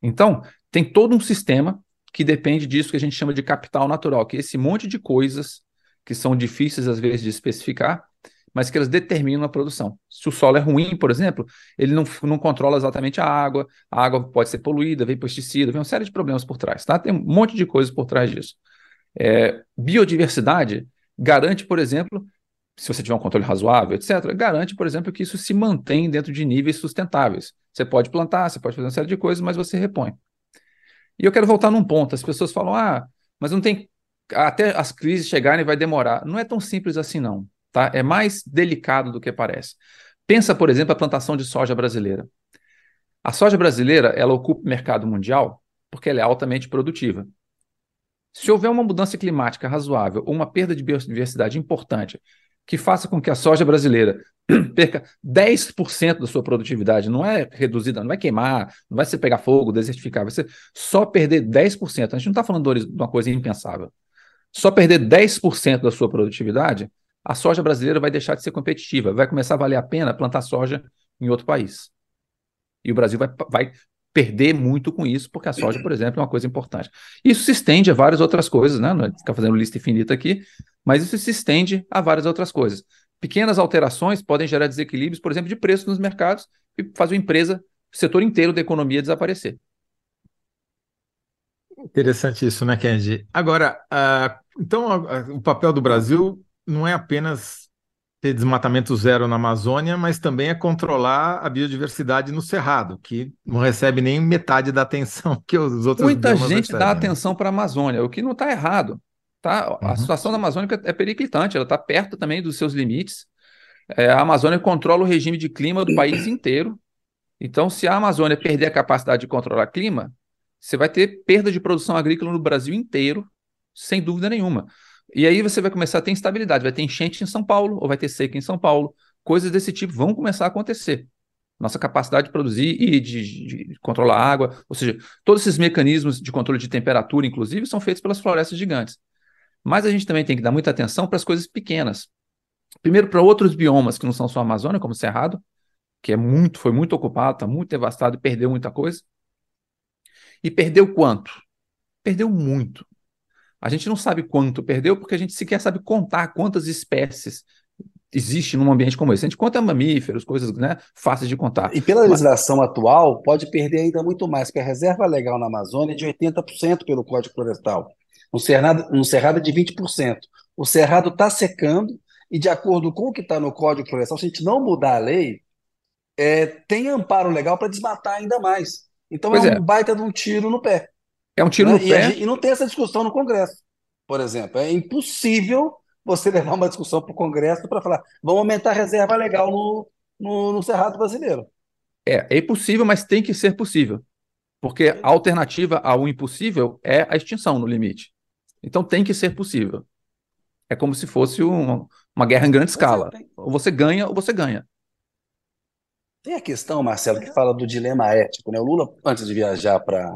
Então, tem todo um sistema que depende disso que a gente chama de capital natural, que é esse monte de coisas que são difíceis às vezes de especificar, mas que elas determinam a produção. Se o solo é ruim, por exemplo, ele não, não controla exatamente a água, a água pode ser poluída, vem pesticida, vem uma série de problemas por trás, tá? Tem um monte de coisas por trás disso. É, biodiversidade garante, por exemplo, se você tiver um controle razoável, etc., garante, por exemplo, que isso se mantém dentro de níveis sustentáveis. Você pode plantar, você pode fazer uma série de coisas, mas você repõe. E eu quero voltar num ponto. As pessoas falam, ah, mas não tem. Até as crises chegarem vai demorar. Não é tão simples assim, não. Tá? É mais delicado do que parece. Pensa, por exemplo, a plantação de soja brasileira. A soja brasileira, ela ocupa o mercado mundial porque ela é altamente produtiva. Se houver uma mudança climática razoável ou uma perda de biodiversidade importante que faça com que a soja brasileira perca 10% da sua produtividade, não é reduzida, não vai queimar, não vai ser pegar fogo, desertificar, vai ser só perder 10%. A gente não está falando de uma coisa impensável. Só perder 10% da sua produtividade, a soja brasileira vai deixar de ser competitiva, vai começar a valer a pena plantar soja em outro país. E o Brasil vai, vai perder muito com isso, porque a soja, por exemplo, é uma coisa importante. Isso se estende a várias outras coisas, né? Não é ficar fazendo lista infinita aqui, mas isso se estende a várias outras coisas. Pequenas alterações podem gerar desequilíbrios, por exemplo, de preço nos mercados e fazer uma empresa, o setor inteiro da economia desaparecer. Interessante isso, né, Kendi? Agora, uh, então uh, o papel do Brasil não é apenas ter desmatamento zero na Amazônia, mas também é controlar a biodiversidade no Cerrado, que não recebe nem metade da atenção que os outros Muita gente recebem. dá atenção para a Amazônia, o que não está errado. Tá? A uhum. situação da Amazônia é periclitante, ela está perto também dos seus limites. É, a Amazônia controla o regime de clima do país inteiro. Então, se a Amazônia perder a capacidade de controlar clima, você vai ter perda de produção agrícola no Brasil inteiro, sem dúvida nenhuma. E aí você vai começar a ter instabilidade, vai ter enchente em São Paulo, ou vai ter seca em São Paulo. Coisas desse tipo vão começar a acontecer. Nossa capacidade de produzir e de, de controlar a água, ou seja, todos esses mecanismos de controle de temperatura, inclusive, são feitos pelas florestas gigantes. Mas a gente também tem que dar muita atenção para as coisas pequenas. Primeiro, para outros biomas que não são só a Amazônia, como o Cerrado, que é muito, foi muito ocupado, está muito devastado e perdeu muita coisa. E perdeu quanto? Perdeu muito. A gente não sabe quanto perdeu porque a gente sequer sabe contar quantas espécies existe num ambiente como esse. A gente conta mamíferos, coisas né, fáceis de contar. E pela legislação Mas... atual, pode perder ainda muito mais, porque a reserva legal na Amazônia é de 80% pelo Código Florestal. No Cerrado, no Cerrado é de 20%. O Cerrado está secando e, de acordo com o que está no Código Florestal, se a gente não mudar a lei, é, tem amparo legal para desmatar ainda mais. Então é, é um baita de um tiro no pé. É um tiro né? no e pé. Gente, e não tem essa discussão no Congresso, por exemplo. É impossível você levar uma discussão para o Congresso para falar vamos aumentar a reserva legal no, no, no, Cerrado brasileiro. É, é impossível, mas tem que ser possível. Porque a alternativa ao impossível é a extinção no limite. Então tem que ser possível. É como se fosse uma, uma guerra em grande escala. Ou você ganha ou você ganha. Tem a questão, Marcelo, que fala do dilema ético. Né? O Lula, antes de viajar para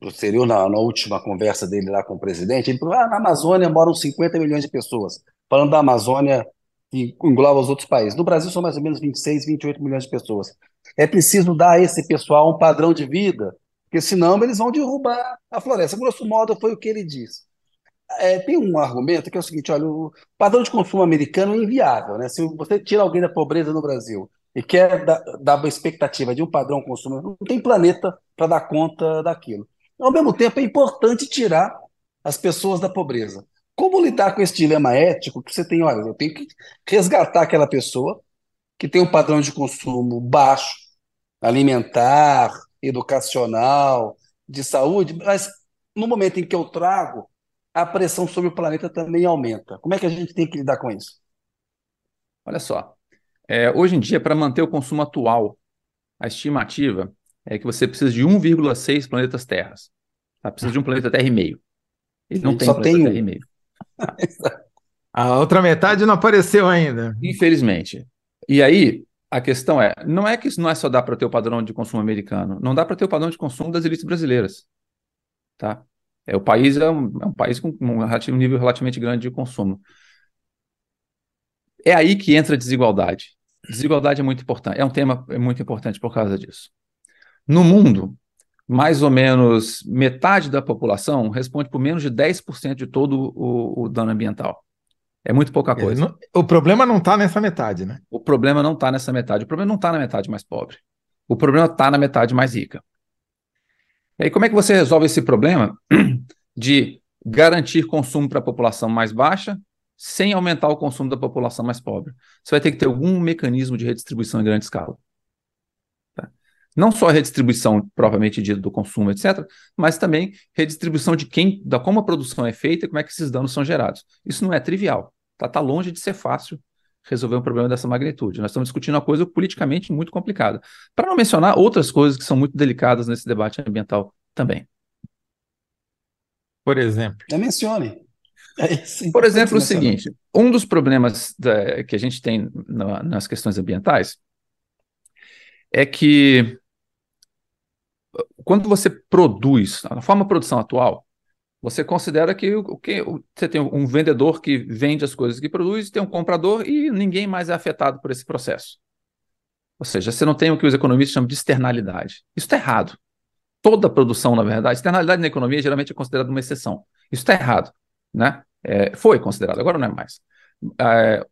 o exterior, na, na, última conversa dele lá com o presidente, ele falou: ah, na Amazônia moram 50 milhões de pessoas. Falando da Amazônia, que engloba os outros países. No Brasil são mais ou menos 26, 28 milhões de pessoas. É preciso dar a esse pessoal um padrão de vida, porque senão eles vão derrubar a floresta. Grosso modo, foi o que ele disse. É, tem um argumento que é o seguinte: olha, o padrão de consumo americano é inviável. Né? Se você tira alguém da pobreza no Brasil e quer dar, dar uma expectativa de um padrão consumo, não tem planeta para dar conta daquilo. Ao mesmo tempo, é importante tirar as pessoas da pobreza. Como lidar com esse dilema ético que você tem? Olha, eu tenho que resgatar aquela pessoa que tem um padrão de consumo baixo, alimentar, educacional, de saúde, mas no momento em que eu trago, a pressão sobre o planeta também aumenta. Como é que a gente tem que lidar com isso? Olha só, é, hoje em dia, para manter o consumo atual, a estimativa é que você precisa de 1,6 planetas Terras. Tá? Precisa de um planeta Terra e meio. Ele não tem só planeta tem Terra e meio. a outra metade não apareceu ainda. Infelizmente. E aí, a questão é, não é que isso não é só dá para ter o padrão de consumo americano, não dá para ter o padrão de consumo das elites brasileiras. Tá? É, o país é um, é um país com um, um nível relativamente grande de consumo. É aí que entra a desigualdade. Desigualdade é muito importante, é um tema muito importante por causa disso. No mundo, mais ou menos metade da população responde por menos de 10% de todo o, o, dano ambiental. É muito pouca coisa. Não, o problema não está nessa metade, né? O problema não está nessa metade. O problema não está na metade mais pobre. O problema está na metade mais rica. E aí, como é que você resolve esse problema de garantir consumo para a população mais baixa sem aumentar o consumo da população mais pobre. Você vai ter que ter algum mecanismo de redistribuição em grande escala. Tá? Não só a redistribuição propriamente dita do consumo, etc., mas também redistribuição de quem, da como a produção é feita e como é que esses danos são gerados. Isso não é trivial. Está tá longe de ser fácil resolver um problema dessa magnitude. Nós estamos discutindo uma coisa politicamente muito complicada. Para não mencionar outras coisas que são muito delicadas nesse debate ambiental também. Por exemplo. Já mencione. É Por exemplo, o seguinte: um dos problemas da, que a gente tem na, nas questões ambientais é que quando você produz, na forma de produção atual, você considera que que você tem um vendedor que vende as coisas que produz, tem um comprador e ninguém mais é afetado por esse processo. Ou seja, você não tem o que os economistas chamam de externalidade. Isso está errado. Toda produção, na verdade, externalidade na economia geralmente é considerada uma exceção. Isso está errado né? É, foi considerado, agora não é mais. É,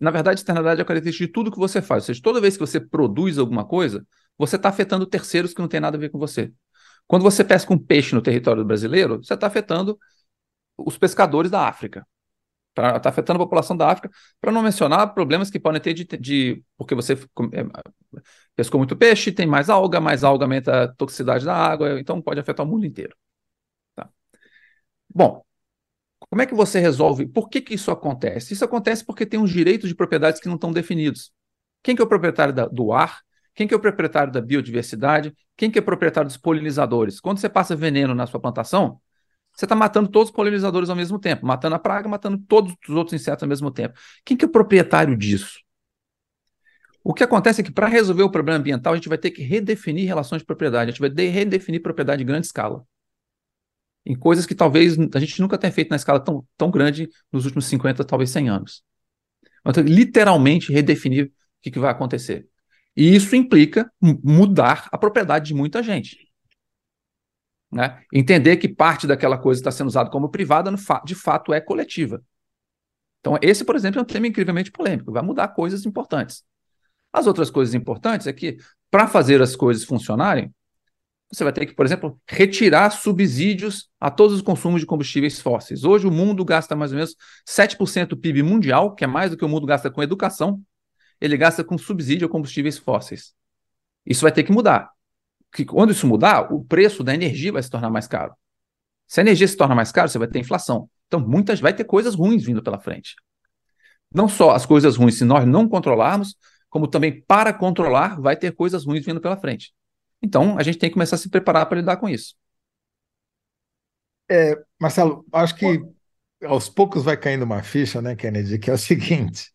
na verdade, externalidade é a característica de tudo que você faz. Ou seja, toda vez que você produz alguma coisa, você está afetando terceiros que não tem nada a ver com você. Quando você pesca um peixe no território brasileiro, você está afetando os pescadores da África. Está afetando a população da África, para não mencionar problemas que podem ter de, de porque você é, pescou muito peixe, tem mais alga, mais alga aumenta a toxicidade da água, então pode afetar o mundo inteiro. Tá. Bom, como é que você resolve? Por que, que isso acontece? Isso acontece porque tem uns direitos de propriedades que não estão definidos. Quem que é o proprietário da, do ar? Quem que é o proprietário da biodiversidade? Quem que é o proprietário dos polinizadores? Quando você passa veneno na sua plantação, você está matando todos os polinizadores ao mesmo tempo, matando a praga, matando todos os outros insetos ao mesmo tempo. Quem que é o proprietário disso? O que acontece é que para resolver o problema ambiental, a gente vai ter que redefinir relações de propriedade, a gente vai redefinir propriedade em grande escala em coisas que talvez a gente nunca tenha feito na escala tão, tão grande nos últimos 50, talvez 100 anos. Então, literalmente redefinir o que, que vai acontecer. E isso implica mudar a propriedade de muita gente. Né? Entender que parte daquela coisa está sendo usada como privada, de fato é coletiva. Então, esse, por exemplo, é um tema incrivelmente polêmico, vai mudar coisas importantes. As outras coisas importantes é que, para fazer as coisas funcionarem, você vai ter que, por exemplo, retirar subsídios a todos os consumos de combustíveis fósseis. Hoje o mundo gasta mais ou menos 7% do PIB mundial, que é mais do que o mundo gasta com educação, ele gasta com subsídio a combustíveis fósseis. Isso vai ter que mudar. Quando isso mudar, o preço da energia vai se tornar mais caro. Se a energia se torna mais cara, você vai ter inflação. Então, muitas vai ter coisas ruins vindo pela frente. Não só as coisas ruins, se nós não controlarmos, como também para controlar, vai ter coisas ruins vindo pela frente. Então, a gente tem que começar a se preparar para lidar com isso. É, Marcelo, acho que aos poucos vai caindo uma ficha, né, Kennedy, que é o seguinte: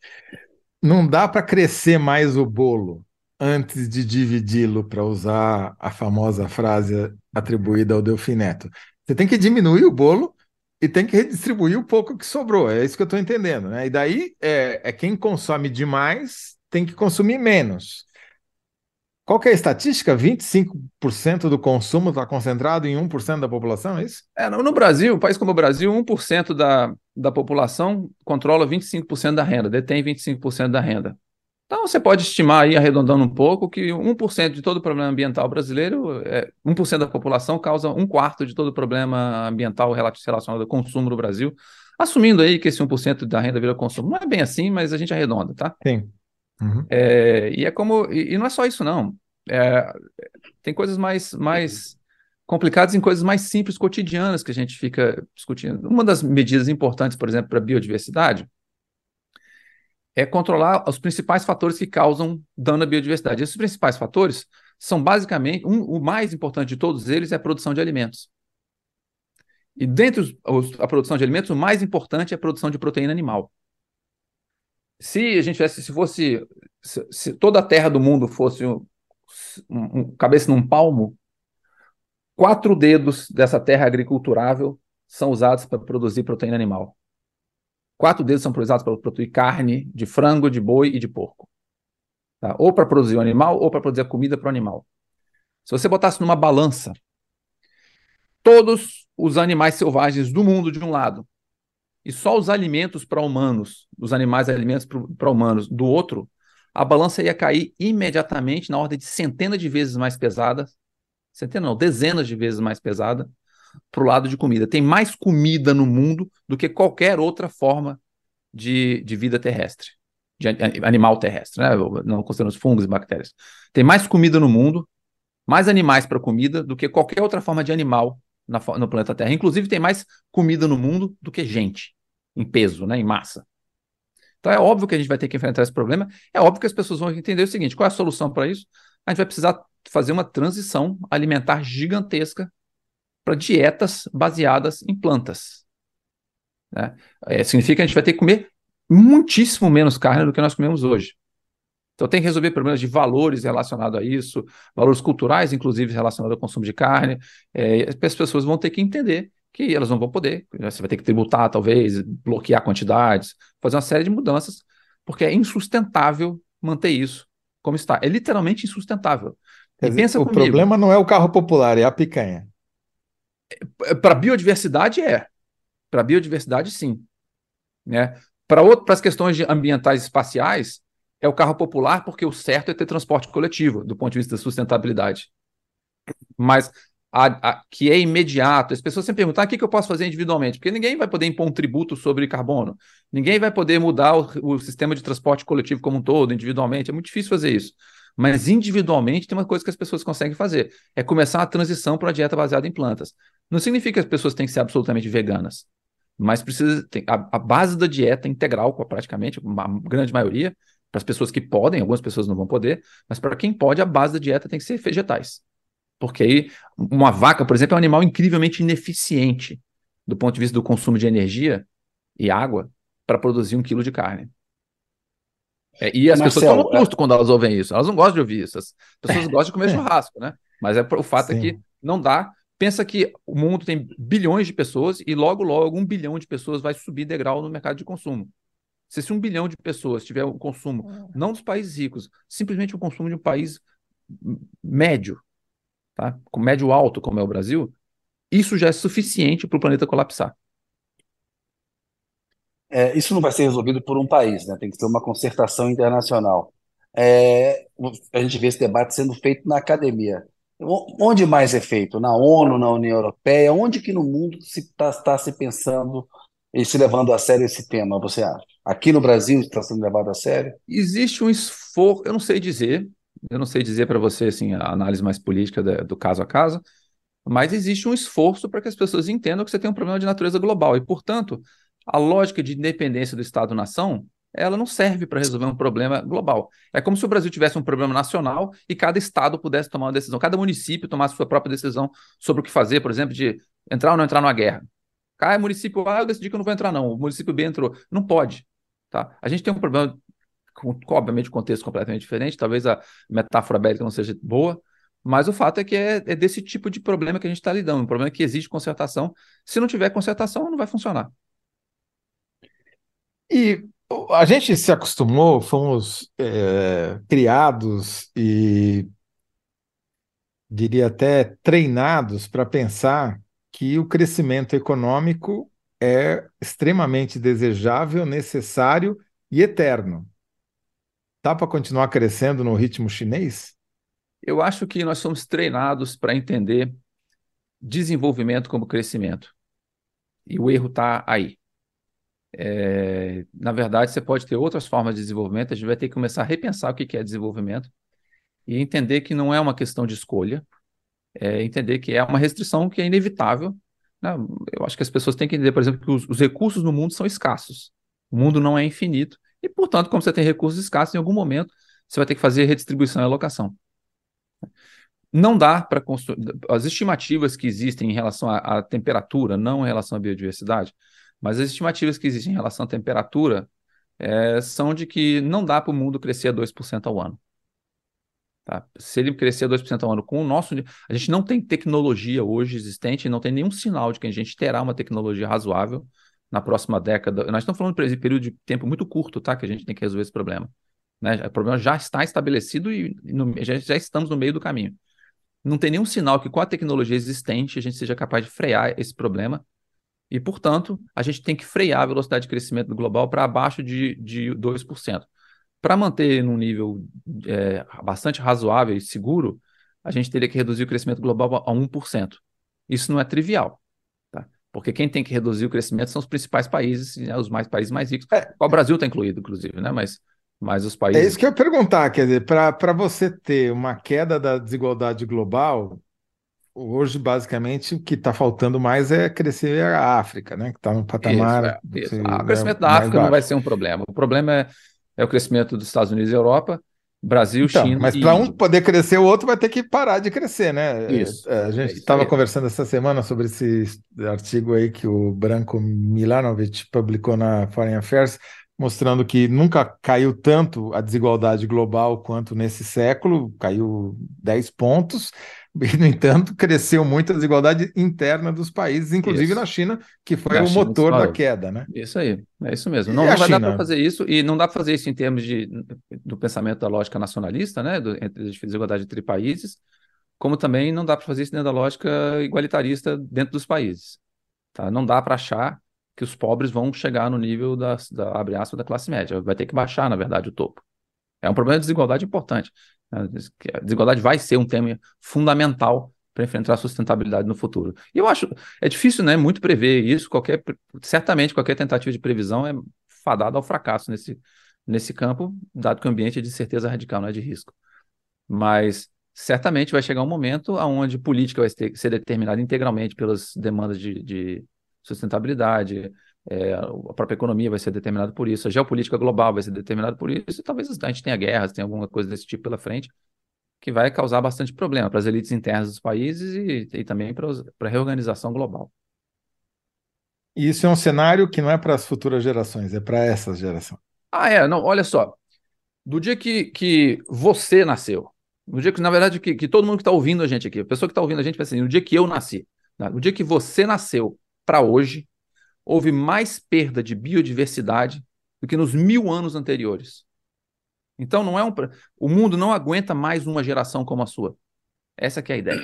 não dá para crescer mais o bolo antes de dividi-lo, para usar a famosa frase atribuída ao Delfim Neto. Você tem que diminuir o bolo e tem que redistribuir o pouco que sobrou. É isso que eu estou entendendo. Né? E daí é, é quem consome demais tem que consumir menos. Qual que é a estatística? 25% do consumo está concentrado em 1% da população, é isso? É, no Brasil, um país como o Brasil, 1% da, da população controla 25% da renda, detém 25% da renda. Então você pode estimar aí, arredondando um pouco, que 1% de todo o problema ambiental brasileiro, é, 1% da população causa um quarto de todo o problema ambiental relacionado ao consumo no Brasil, assumindo aí que esse 1% da renda vira consumo. Não é bem assim, mas a gente arredonda, tá? Sim. Uhum. É, e é como. E, e, não é só isso, não. É, tem coisas mais, mais complicadas em coisas mais simples, cotidianas, que a gente fica discutindo. Uma das medidas importantes, por exemplo, para a biodiversidade é controlar os principais fatores que causam dano à biodiversidade. Esses principais fatores são basicamente, um, o mais importante de todos eles é a produção de alimentos. E dentre os, a produção de alimentos, o mais importante é a produção de proteína animal se a gente tivesse, se fosse, se, se toda a terra do mundo fosse um, um, cabeça num palmo, quatro dedos dessa terra agriculturável são usados para produzir proteína animal. Quatro dedos são usados para produzir carne de frango, de boi e de porco. Tá? Ou para produzir o animal, ou para produzir a comida para o animal. Se você botasse numa balança todos os animais selvagens do mundo de um lado e só os alimentos para humanos, os animais alimentos para humanos do outro, a balança ia cair imediatamente na ordem de centenas de vezes mais pesada, centenas não, dezenas de vezes mais pesada, para o lado de comida. Tem mais comida no mundo do que qualquer outra forma de, de vida terrestre, de animal terrestre, né? não considerando os fungos e bactérias. Tem mais comida no mundo, mais animais para comida do que qualquer outra forma de animal no planeta Terra. Inclusive, tem mais comida no mundo do que gente, em peso, né? em massa. Então, é óbvio que a gente vai ter que enfrentar esse problema. É óbvio que as pessoas vão entender o seguinte: qual é a solução para isso? A gente vai precisar fazer uma transição alimentar gigantesca para dietas baseadas em plantas. Né? É, significa que a gente vai ter que comer muitíssimo menos carne do que nós comemos hoje. Então tem que resolver problemas de valores relacionados a isso, valores culturais, inclusive relacionados ao consumo de carne. É, as pessoas vão ter que entender que elas não vão poder. Você vai ter que tributar, talvez, bloquear quantidades, fazer uma série de mudanças, porque é insustentável manter isso como está. É literalmente insustentável. Dizer, pensa o comigo, problema não é o carro popular, é a picanha. É, Para a biodiversidade é. Para a biodiversidade, sim. Né? Para as questões ambientais e espaciais, é o carro popular, porque o certo é ter transporte coletivo, do ponto de vista da sustentabilidade. Mas a, a, que é imediato, as pessoas sempre perguntam: ah, o que, que eu posso fazer individualmente? Porque ninguém vai poder impor um tributo sobre carbono, ninguém vai poder mudar o, o sistema de transporte coletivo como um todo, individualmente, é muito difícil fazer isso. Mas individualmente tem uma coisa que as pessoas conseguem fazer: é começar a transição para uma dieta baseada em plantas. Não significa que as pessoas têm que ser absolutamente veganas, mas precisa ter a, a base da dieta integral, praticamente, uma grande maioria, para as pessoas que podem, algumas pessoas não vão poder, mas para quem pode, a base da dieta tem que ser vegetais. Porque aí, uma vaca, por exemplo, é um animal incrivelmente ineficiente do ponto de vista do consumo de energia e água para produzir um quilo de carne. É, e as Marcelo, pessoas tomam susto é... quando elas ouvem isso. Elas não gostam de ouvir isso. As pessoas gostam de comer churrasco, né? Mas é, o fato Sim. é que não dá. Pensa que o mundo tem bilhões de pessoas e logo, logo, um bilhão de pessoas vai subir degrau no mercado de consumo. Se, se um bilhão de pessoas tiver o um consumo, é. não dos países ricos, simplesmente o consumo de um país médio, tá? com médio alto, como é o Brasil, isso já é suficiente para o planeta colapsar. É, isso não vai ser resolvido por um país, né? tem que ter uma concertação internacional. É, a gente vê esse debate sendo feito na academia. Onde mais é feito? Na ONU, na União Europeia? Onde que no mundo se está tá se pensando e se levando a sério esse tema, você acha? Aqui no Brasil está sendo levado a sério? Existe um esforço, eu não sei dizer, eu não sei dizer para você assim, a análise mais política do caso a caso, mas existe um esforço para que as pessoas entendam que você tem um problema de natureza global e, portanto, a lógica de independência do Estado-nação ela não serve para resolver um problema global. É como se o Brasil tivesse um problema nacional e cada estado pudesse tomar uma decisão, cada município tomasse sua própria decisão sobre o que fazer, por exemplo, de entrar ou não entrar numa guerra. Ah, município A, eu decidi que eu não vou entrar, não. O município B entrou. Não pode. Tá? A gente tem um problema obviamente, contexto completamente diferente, talvez a metáfora bélica não seja boa, mas o fato é que é, é desse tipo de problema que a gente está lidando, um problema que exige concertação. Se não tiver concertação, não vai funcionar. E a gente se acostumou, fomos é, criados e diria até treinados para pensar que o crescimento econômico é extremamente desejável, necessário e eterno. Dá para continuar crescendo no ritmo chinês? Eu acho que nós somos treinados para entender desenvolvimento como crescimento. E o erro está aí. É, na verdade, você pode ter outras formas de desenvolvimento, a gente vai ter que começar a repensar o que é desenvolvimento e entender que não é uma questão de escolha, é entender que é uma restrição que é inevitável. Né? Eu acho que as pessoas têm que entender, por exemplo, que os, os recursos no mundo são escassos. O mundo não é infinito e, portanto, como você tem recursos escassos, em algum momento você vai ter que fazer redistribuição e alocação. Não dá para construir. As estimativas que existem em relação à, temperatura, não em relação à biodiversidade, mas as estimativas que existem em relação à temperatura é, são de que não dá para o mundo crescer a 2% ao ano. Tá? Se ele crescer 2% ao ano com o nosso. A gente não tem tecnologia hoje existente, não tem nenhum sinal de que a gente terá uma tecnologia razoável na próxima década. Nós estamos falando de período de tempo muito curto, tá? Que a gente tem que resolver esse problema. Né? O problema já está estabelecido e no, já, já estamos no meio do caminho. Não tem nenhum sinal que com a tecnologia existente a gente seja capaz de frear esse problema. E, portanto, a gente tem que frear a velocidade de crescimento global para abaixo de, de 2%. Para manter num nível é, bastante razoável e seguro, a gente teria que reduzir o crescimento global a 1%. Isso não é trivial. Porque quem tem que reduzir o crescimento são os principais países, né, os mais países mais ricos. É. O Brasil está incluído, inclusive, né? Mas, mas os países. É isso que eu ia perguntar, quer dizer, para você ter uma queda da desigualdade global, hoje, basicamente, o que está faltando mais é crescer a África, né? Que está no patamar. Isso, é, isso. Ah, o crescimento é da África não vai ser um problema. O problema é, é o crescimento dos Estados Unidos e Europa Brasil, então, China. Mas para um poder crescer, o outro vai ter que parar de crescer, né? Isso. É, a gente estava é conversando essa semana sobre esse artigo aí que o Branco Milanovic publicou na Foreign Affairs, mostrando que nunca caiu tanto a desigualdade global quanto nesse século, caiu 10 pontos, e, no entanto, cresceu muito a desigualdade interna dos países, inclusive isso. na China, que foi o motor da queda, né? Isso aí, é isso mesmo. Não, não vai China? dar para fazer isso, e não dá para fazer isso em termos de, do pensamento da lógica nacionalista, né? Do, entre desigualdade entre países, como também não dá para fazer isso dentro da lógica igualitarista dentro dos países. Tá? Não dá para achar que os pobres vão chegar no nível da, da, abre aspas, da classe média. Vai ter que baixar, na verdade, o topo. É um problema de desigualdade importante. A desigualdade vai ser um tema fundamental para enfrentar a sustentabilidade no futuro. E eu acho, é difícil, né, muito prever isso, qualquer, certamente qualquer tentativa de previsão é fadada ao fracasso nesse, nesse campo, dado que o ambiente é de certeza radical, não é de risco. Mas certamente vai chegar um momento onde política vai ser determinada integralmente pelas demandas de, de sustentabilidade, é, a própria economia vai ser determinada por isso, a geopolítica global vai ser determinada por isso, e talvez a gente tenha guerras, tenha alguma coisa desse tipo pela frente, que vai causar bastante problema para as elites internas dos países e, e também para, para a reorganização global. E isso é um cenário que não é para as futuras gerações, é para essa geração. Ah, é, não, olha só. Do dia que, que você nasceu, no dia que, na verdade, que, que todo mundo que está ouvindo a gente aqui, a pessoa que está ouvindo a gente vai assim, no dia que eu nasci, né? no dia que você nasceu para hoje, houve mais perda de biodiversidade do que nos mil anos anteriores. Então não é um. O mundo não aguenta mais uma geração como a sua. Essa que é a ideia.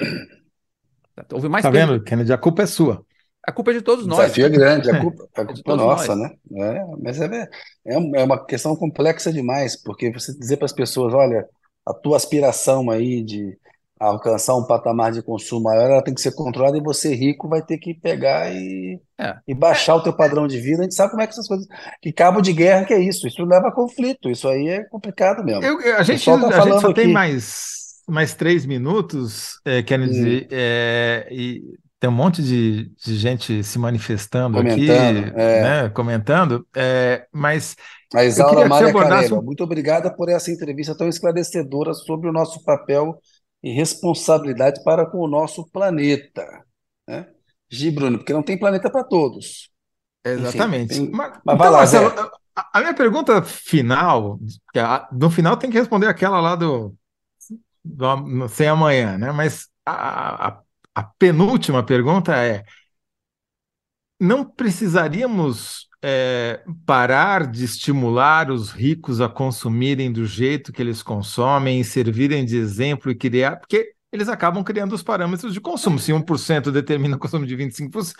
Houve mais tá perda. vendo, Kennedy? A culpa é sua. A culpa é de todos nós. O desafio é grande, a culpa, a culpa é, é nossa, nós. né? É, mas é, é, é uma questão complexa demais, porque você dizer para as pessoas, olha, a tua aspiração aí de alcançar um patamar de consumo maior, ela tem que ser controlada e você rico vai ter que pegar e, é. e baixar é. o teu padrão de vida. A gente sabe como é que essas coisas. Que cabo de guerra que é isso. Isso leva a conflito. Isso aí é complicado mesmo. Eu, a gente, tá a gente só aqui... tem mais, mais três minutos, é, dizer, hum. é, e tem um monte de, de gente se manifestando comentando, aqui, é. né, comentando, é, mas. A Isaura Maria abordasse... muito obrigada por essa entrevista tão esclarecedora sobre o nosso papel e responsabilidade para com o nosso planeta. Né? Gi, Bruno, porque não tem planeta para todos. Exatamente. Enfim, tem... Mas, Mas então, lá, Marcelo, a minha pergunta final, no final tem que responder aquela lá do, do sem amanhã, né? Mas a, a, a penúltima pergunta é: não precisaríamos é, parar de estimular os ricos a consumirem do jeito que eles consomem, servirem de exemplo e criar, porque eles acabam criando os parâmetros de consumo. Se 1% determina o consumo de 25%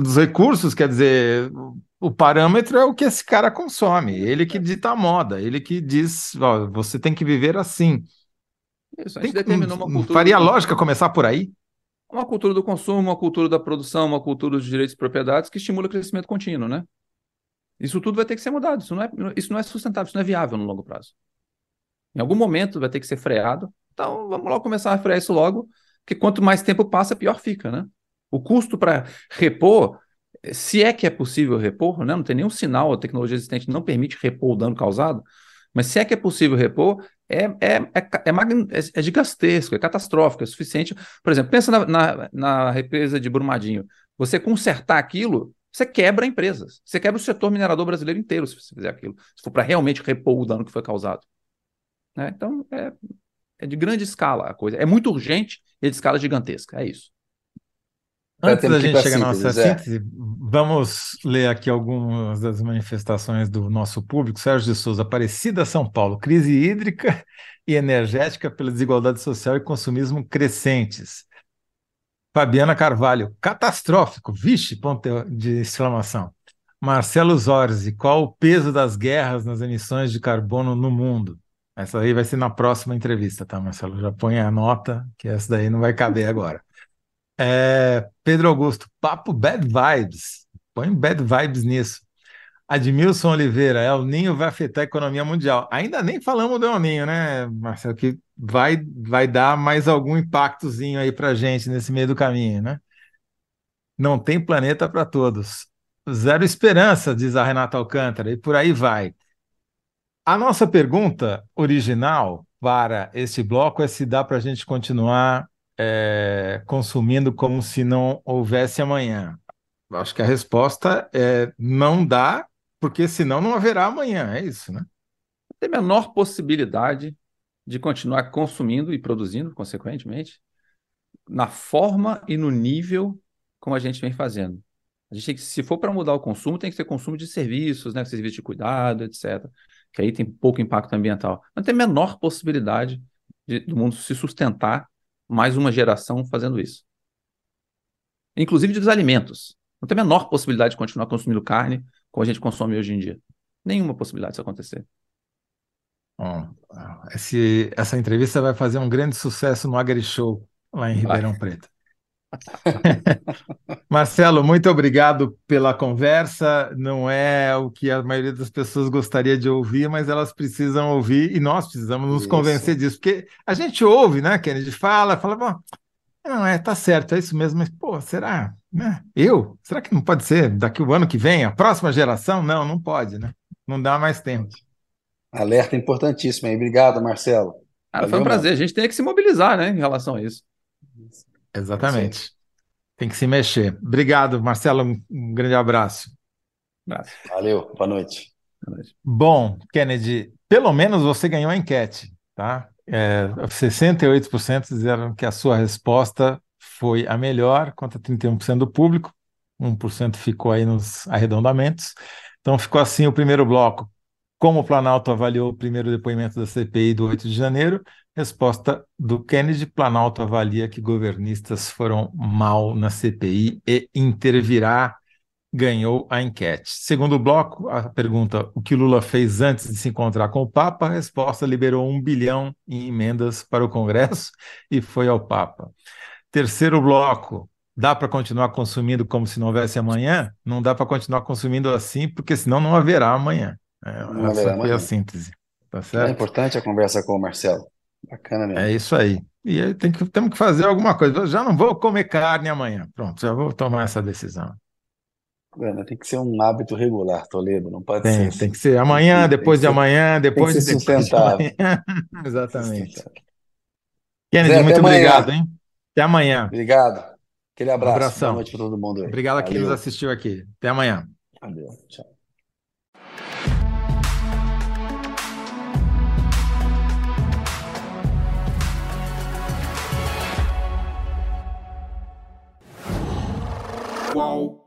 dos recursos, quer dizer, o parâmetro é o que esse cara consome, ele que dita a moda, ele que diz, ó, você tem que viver assim. Isso, a gente tem, determinou uma cultura. Faria lógica começar por aí? Uma cultura do consumo, uma cultura da produção, uma cultura dos direitos e propriedades que estimula o crescimento contínuo, né? Isso tudo vai ter que ser mudado. Isso não é, isso não é sustentável, isso não é viável no longo prazo. Em algum momento vai ter que ser freado. Então, vamos logo começar a frear isso logo, porque quanto mais tempo passa, pior fica, né? O custo para repor, se é que é possível repor, né? não tem nenhum sinal, a tecnologia existente não permite repor o dano causado, mas se é que é possível repor, é, é, é, é, é gigantesco, é catastrófico, é suficiente. Por exemplo, pensa na, na, na, represa de Brumadinho. Você consertar aquilo, você quebra empresas. Você quebra o setor minerador brasileiro inteiro se você fizer aquilo. Se for para realmente repor o dano que foi causado. Né? Então, é, é de grande escala a coisa. É muito urgente e de escala gigantesca. É isso. Antes da gente chegar na nossa é. síntese, vamos ler aqui algumas das manifestações do nosso público. Sérgio de Souza, Aparecida, São Paulo, crise hídrica e energética pela desigualdade social e consumismo crescentes. Fabiana Carvalho, catastrófico, vixe, ponto de exclamação. Marcelo Zorzi, qual o peso das guerras nas emissões de carbono no mundo? Essa aí vai ser na próxima entrevista, tá, Marcelo? Já põe a nota, que essa daí não vai caber agora. É, Pedro Augusto, papo bad vibes. Põe bad vibes nisso. Admilson Oliveira, El Ninho vai afetar a economia mundial. Ainda nem falamos do El Ninho, né, Marcelo? Que vai, vai dar mais algum impactozinho aí para gente nesse meio do caminho, né? Não tem planeta para todos. Zero esperança, diz a Renata Alcântara, e por aí vai. A nossa pergunta original para este bloco é se dá para a gente continuar é, consumindo como se não houvesse amanhã. Acho que a resposta é não dá, porque senão não haverá amanhã, é isso, né? Tem menor possibilidade de continuar consumindo e produzindo, consequentemente, na forma e no nível como a gente vem fazendo. A gente tem que, se for para mudar o consumo, tem que ser consumo de serviços, né? Serviços de cuidado, etc que aí tem pouco impacto ambiental. Não tem a menor possibilidade de, do mundo se sustentar mais uma geração fazendo isso. Inclusive dos alimentos. Não tem a menor possibilidade de continuar consumindo carne como a gente consome hoje em dia. Nenhuma possibilidade disso acontecer. Bom, esse, essa entrevista vai fazer um grande sucesso no Agri Show, lá em Ribeirão vai. Preto. Marcelo, muito obrigado pela conversa. Não é o que a maioria das pessoas gostaria de ouvir, mas elas precisam ouvir e nós precisamos nos Isso. convencer disso, porque a gente ouve, né, Kennedy? Fala, fala, bom, não é, tá certo, é isso mesmo, mas pô, será? Né? Eu? Será que não pode ser daqui o ano que vem, a próxima geração? Não, não pode, né? Não dá mais tempo. Alerta importantíssimo aí. Obrigado, Marcelo. Ah, foi um prazer. Mano. A gente tem que se mobilizar, né, em relação a isso. Exatamente. Tem que se mexer. Obrigado, Marcelo. Um grande abraço. Valeu, boa noite. Bom, Kennedy, pelo menos você ganhou a enquete, tá? É, 68% disseram que a sua resposta foi a melhor, contra 31% do público, 1% ficou aí nos arredondamentos. Então ficou assim o primeiro bloco. Como o Planalto avaliou o primeiro depoimento da CPI do 8 de janeiro, Resposta do Kennedy: Planalto avalia que governistas foram mal na CPI e intervirá. Ganhou a enquete. Segundo bloco, a pergunta: o que Lula fez antes de se encontrar com o Papa? A resposta liberou um bilhão em emendas para o Congresso e foi ao Papa. Terceiro bloco: dá para continuar consumindo como se não houvesse amanhã? Não dá para continuar consumindo assim, porque senão não haverá amanhã. É, não essa haverá foi amanhã. a síntese. Tá é certo? É importante a conversa com o Marcelo. Bacana mesmo. É isso aí. E aí tem que, temos que fazer alguma coisa. Eu já não vou comer carne amanhã. Pronto, já vou tomar essa decisão. tem que ser um hábito regular, Toledo. Não pode tem, ser. Tem que ser amanhã, tem, depois tem de ser, amanhã, depois, de depois de amanhã. Exatamente. Kennedy, Zé, muito obrigado, hein? Até amanhã. Obrigado. Aquele abraço. Um abração. Boa noite para todo mundo aí. Obrigado a quem nos assistiu aqui. Até amanhã. Valeu. Tchau. Whoa.